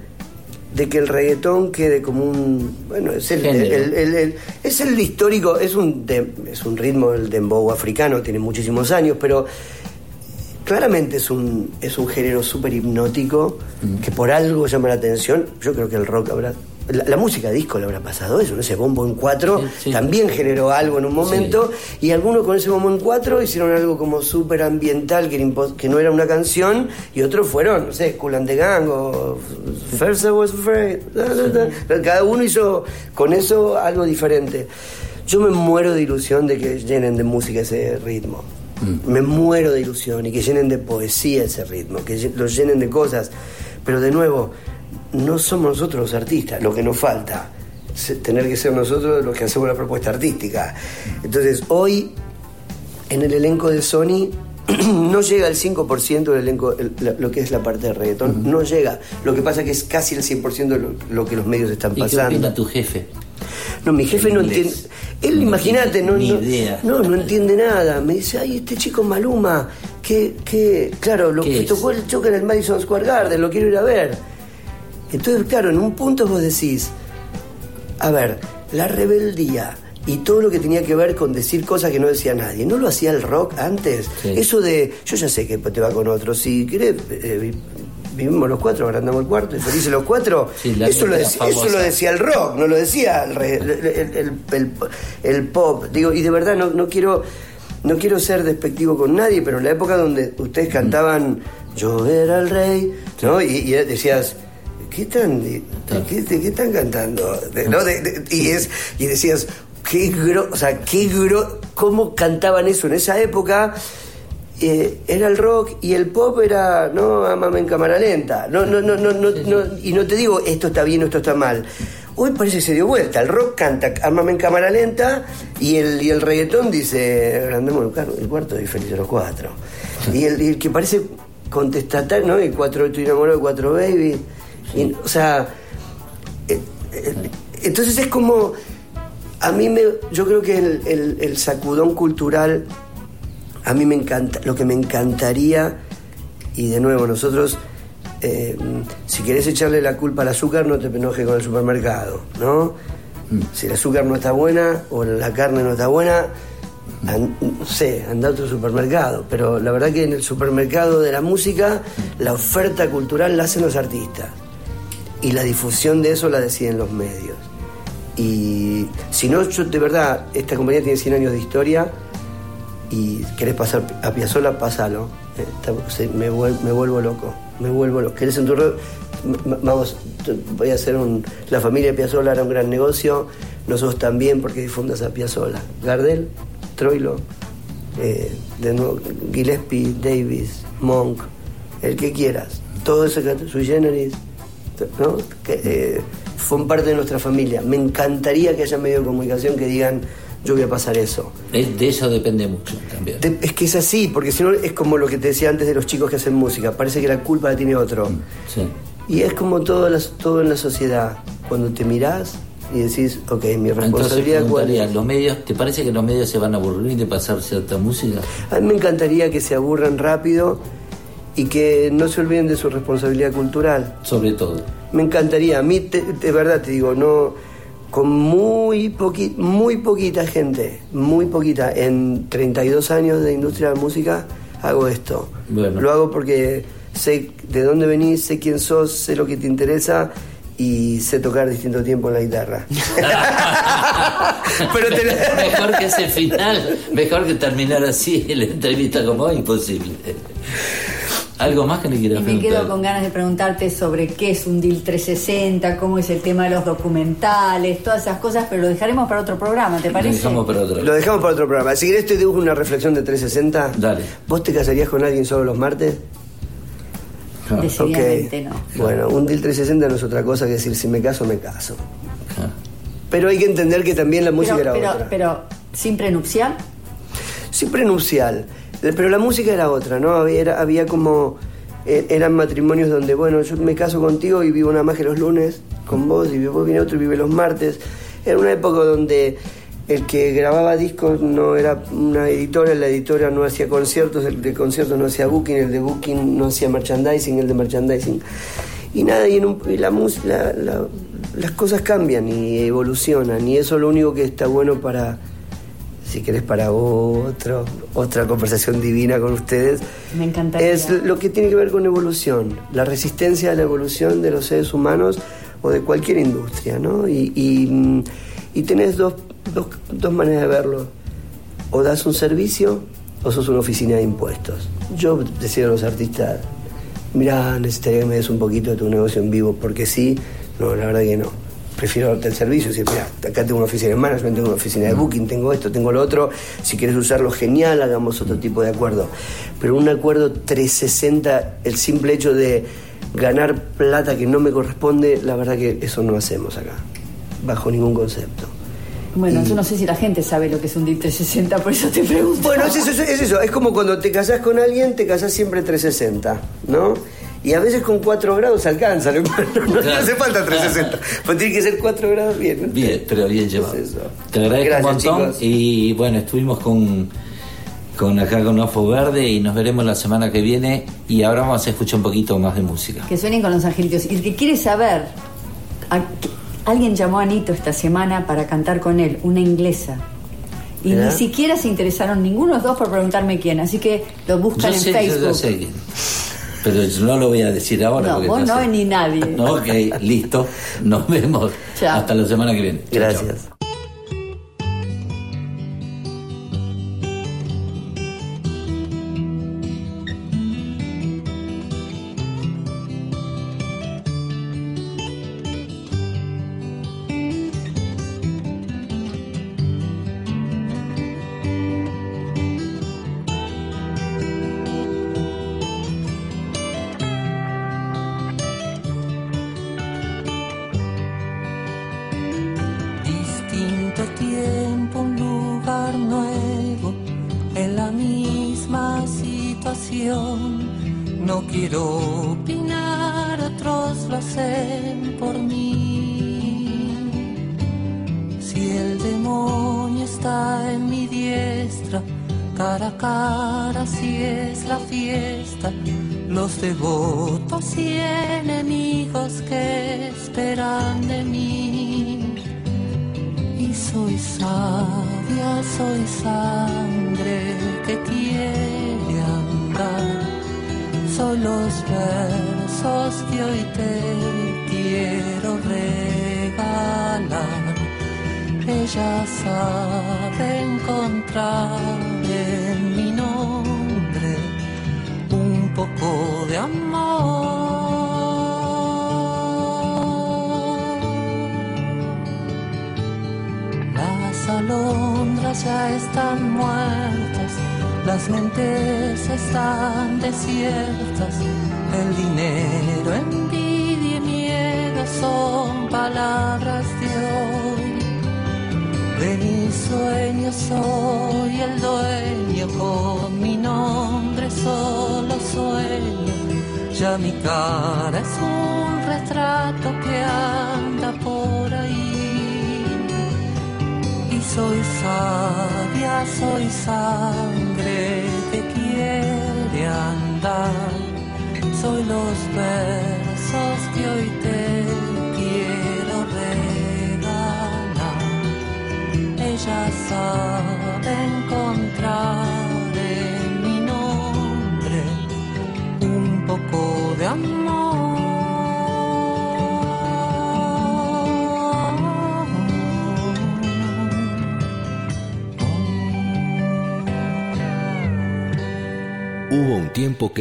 de que el reggaetón quede como un bueno es el, Género. el- el- el- es el histórico es un de- es un ritmo el dembow africano tiene muchísimos años pero claramente es un es un género súper hipnótico Mm. que por algo llama la atención yo creo que el rock habrá la, la música disco le habrá pasado eso, no ese bombo en cuatro Sí, sí. también generó algo en un momento y algunos con ese bombo en cuatro hicieron algo como súper ambiental que, no era una canción y otros fueron, no sé, Cool and the Gang o First I Was Afraid. da, da, da. Cada uno hizo con eso algo diferente. Yo me muero de ilusión de que llenen de música ese ritmo. Me muero de ilusión y que llenen de poesía ese ritmo, que lo llenen de cosas. Pero de nuevo, no somos nosotros los artistas, lo que nos falta. Tener que ser nosotros los que hacemos la propuesta artística. Entonces, hoy en el elenco de Sony [CLEARS THROAT] no llega al 5% del elenco, el- la- lo que es la parte de reggaetón, no llega. Lo que pasa es que es casi el 100% de lo, lo que los medios están ¿Y pasando. opina tu jefe? No, mi jefe no entiende. Él, No imagínate, no, no, no, no entiende nada. Me dice, ay, este chico Maluma, que, que claro, lo ¿Qué que es? tocó el choque en el Madison Square Garden, lo quiero ir a ver. Entonces, claro, en un punto vos decís, a ver, la rebeldía y todo lo que tenía que ver con decir cosas que no decía nadie. ¿No lo hacía el rock antes? Sí. Eso de, yo ya sé que te va con otro, si querés, eh, vivimos los cuatro, agrandamos el cuarto y felices los cuatro. Sí, eso, lo decía, eso famosa. lo decía el rock, no lo decía el, el- el- pop. Digo, y de verdad no, no quiero... No quiero ser despectivo con nadie, pero en la época donde ustedes cantaban Yo era el rey, ¿no? Y, y decías, ¿qué están, qué, qué están cantando? ¿no? De- de- y, es, y decías, qué gro, o sea, qué gro, cómo cantaban eso en esa época. Eh, era el rock y el pop era, no, amame en cámara lenta. No, no, no, no, no, no, y no te digo esto está bien o esto está mal. Hoy parece que se dio vuelta. El rock canta Amame en cámara lenta y el, y el reggaetón dice agrandemos el, cuarto y felices los cuatro. Y el, y el que parece contestatario, ¿no? El cuatro, estoy enamorado de cuatro baby. Y, o sea, eh, eh, entonces es como. A mí me. Yo creo que el, el- el sacudón cultural. A mí me encanta. Lo que me encantaría. Y de nuevo, nosotros. eh, si querés echarle la culpa al azúcar, no te enojes con el supermercado, ¿no? Si el azúcar no está buena o la carne no está buena, no sé, anda a otro supermercado. Pero la verdad que en el supermercado de la música, la oferta cultural la hacen los artistas. Y la difusión de eso la deciden los medios. Y si no, yo de verdad, esta compañía tiene 100 años de historia y querés pasar a Piazzola, pasalo. Eh, me, vuel- me vuelvo loco, me vuelvo loco. ¿Querés en tu red? Vamos, voy a hacer un... La familia Piazzola era un gran negocio, nosotros también porque difundas a Piazzola. Gardel, Troilo, eh, de nuevo, Gillespie, Davis, Monk, el que quieras. Todo eso, que- sui generis, ¿no? Que, eh, son parte de nuestra familia. Me encantaría que haya medios de comunicación que digan, yo voy a pasar eso. Es- de eso depende mucho también. De- es que es así, porque si no es como lo que te decía antes de los chicos que hacen música, parece que la culpa la tiene otro. Sí. Y es como todo, las- todo en la sociedad, cuando te mirás y decís, ok, mi Entonces responsabilidad cuál es. ¿los medios, ¿te parece que los medios se van a aburrir de pasar cierta música? A mí me encantaría que se aburran rápido y que no se olviden de su responsabilidad cultural. Sobre todo. Me encantaría, a mí te- de verdad te digo, no con muy poqui- muy poquita gente, muy poquita, en 32 años de industria de música hago esto. Bueno. Lo hago porque sé de dónde venís, sé quién sos, sé lo que te interesa y sé tocar distinto tiempo en la guitarra. [LAUGHS] Pero te la- Mejor que ese final, mejor que terminar así la entrevista como imposible. ¿Algo más que le Y quieras me preguntar? quedo con ganas de preguntarte sobre qué es un deal 360, cómo es el tema de los documentales, todas esas cosas, pero lo dejaremos para otro programa, ¿te Lo parece? dejamos para otro. Lo dejamos para otro programa. Si querés te dibujo una reflexión de 360. Dale. ¿Vos te casarías con alguien solo los martes? Ah, Decididamente no. Bueno, un deal 360 no es otra cosa que decir si me caso, me caso. ah. Pero hay que entender que también la música Pero, era pero, otra. pero, ¿sin prenupcial? Sí, prenupcial. Pero la música era otra, ¿no? Había, había como. eh, eran matrimonios donde, bueno, yo me caso contigo y vivo más que los lunes con vos, y vos viene otro y vive los martes. Era una época donde el que grababa discos no era una editora, la editora no hacía conciertos, el de conciertos no hacía booking, el de booking no hacía merchandising, el de merchandising. Y nada, y, en un- la- la- las cosas cambian y evolucionan, y eso es lo único que está bueno para si querés para otro, otra conversación divina con ustedes, Me encantaría. es lo que tiene que ver con evolución, la resistencia a la evolución de los seres humanos o de cualquier industria, ¿no? Y, y, mm, y tenés dos, dos, dos maneras de verlo, o das un servicio o sos una oficina de impuestos. Yo decía a los artistas, mirá, necesitaría que me des un poquito de tu negocio en vivo, porque sí, no, la verdad que no. Prefiero darte el servicio decir, mira, acá tengo una oficina de management, tengo una oficina de booking, tengo esto, tengo lo otro. Si quieres usarlo, genial, hagamos otro tipo de acuerdo. Pero un acuerdo 360, el simple hecho de ganar plata que no me corresponde, la verdad que eso no hacemos acá, bajo ningún concepto. Bueno, Y- yo no sé si la gente sabe lo que es un deal 360, por eso te pregunto. Bueno, es eso, es eso. Es como cuando te casás con alguien, te casás siempre 360, ¿no? Y a veces con 4 grados alcanza, no, no- no Claro. hace falta 360. Pues tiene que ser 4 grados bien. ¿no? Bien, pero bien llevado. Es eso. Te agradezco Gracias, un montón chicos. y bueno, estuvimos con, con acá con Ofo Verde y nos veremos la semana que viene y ahora vamos a escuchar un poquito más de música. Que suenen con los angelitos. Y el que quiere saber, a- alguien llamó a Anito esta semana para cantar con él, una inglesa. Y ¿Verdad? ni siquiera se interesaron ninguno de los dos por preguntarme quién. Así que lo buscan Yo en sé, yo Facebook. ya sé quién. Pero yo no lo voy a decir ahora. No, vos no sé. ni nadie. [LAUGHS] No, ok, listo. Nos vemos. Chao. Hasta la semana que viene. Chao, chao.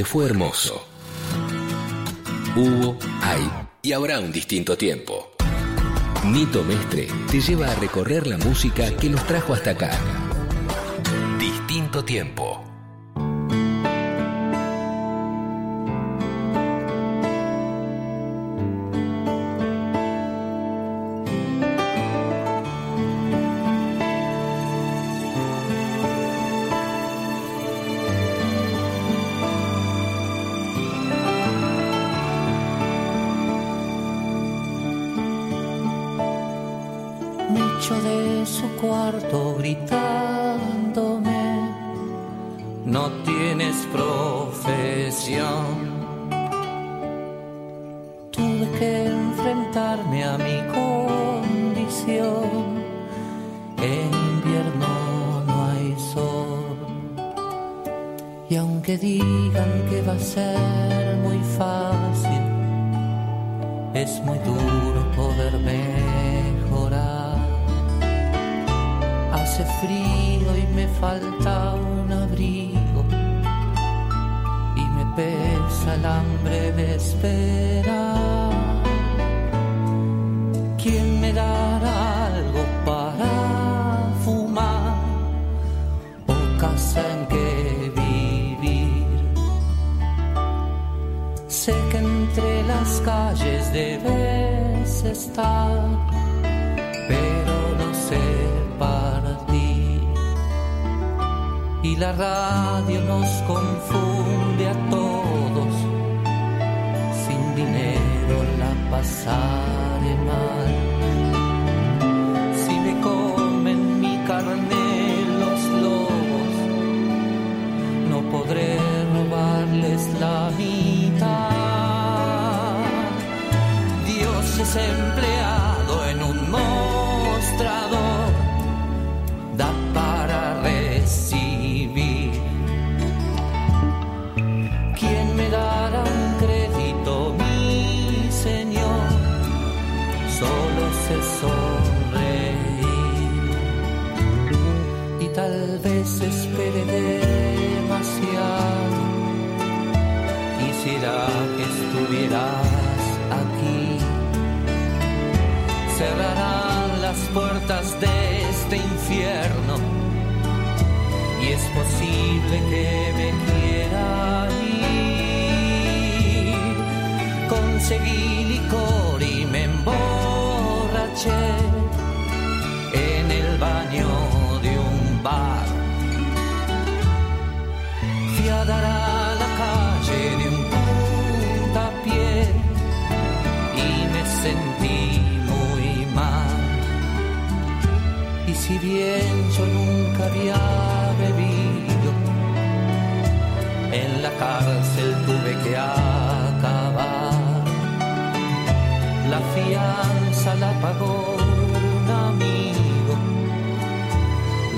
Fue hermoso. Hubo, hay y habrá un distinto tiempo. Nito Mestre te lleva a recorrer la música que nos trajo hasta acá. Distinto tiempo. Hace frío y me falta un abrigo y me pesa el hambre de esperar. ¿Quién me dará algo para fumar o casa en que vivir? Sé que entre las calles debes estar, la radio nos confunde a todos pasaré mal. Si me comen mi carne los lobos, no podré robarles la mitad. Dios es empleado tal vez espere demasiado. Quisiera que estuvieras aquí. Cerrarán las puertas de este infierno y es posible que me quiera ir. Conseguí licor y me emborraché en el baño de un bar. A la calle de un puntapié y me sentí muy mal. Y si bien yo nunca había bebido, en la cárcel tuve que acabar. La fianza la pagó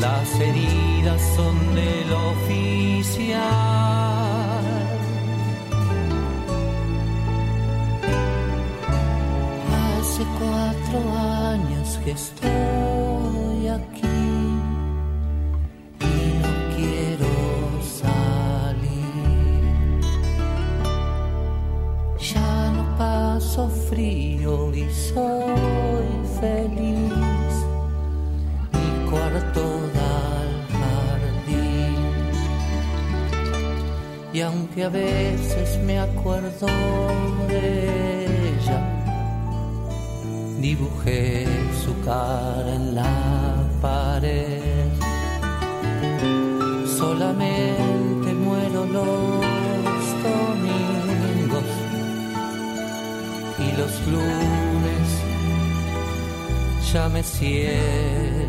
las heridas son del oficial. Hace cuatro años que estoy a veces me acuerdo de ella, dibujé su cara en la pared. Solamente muero los domingos y los lunes ya me siento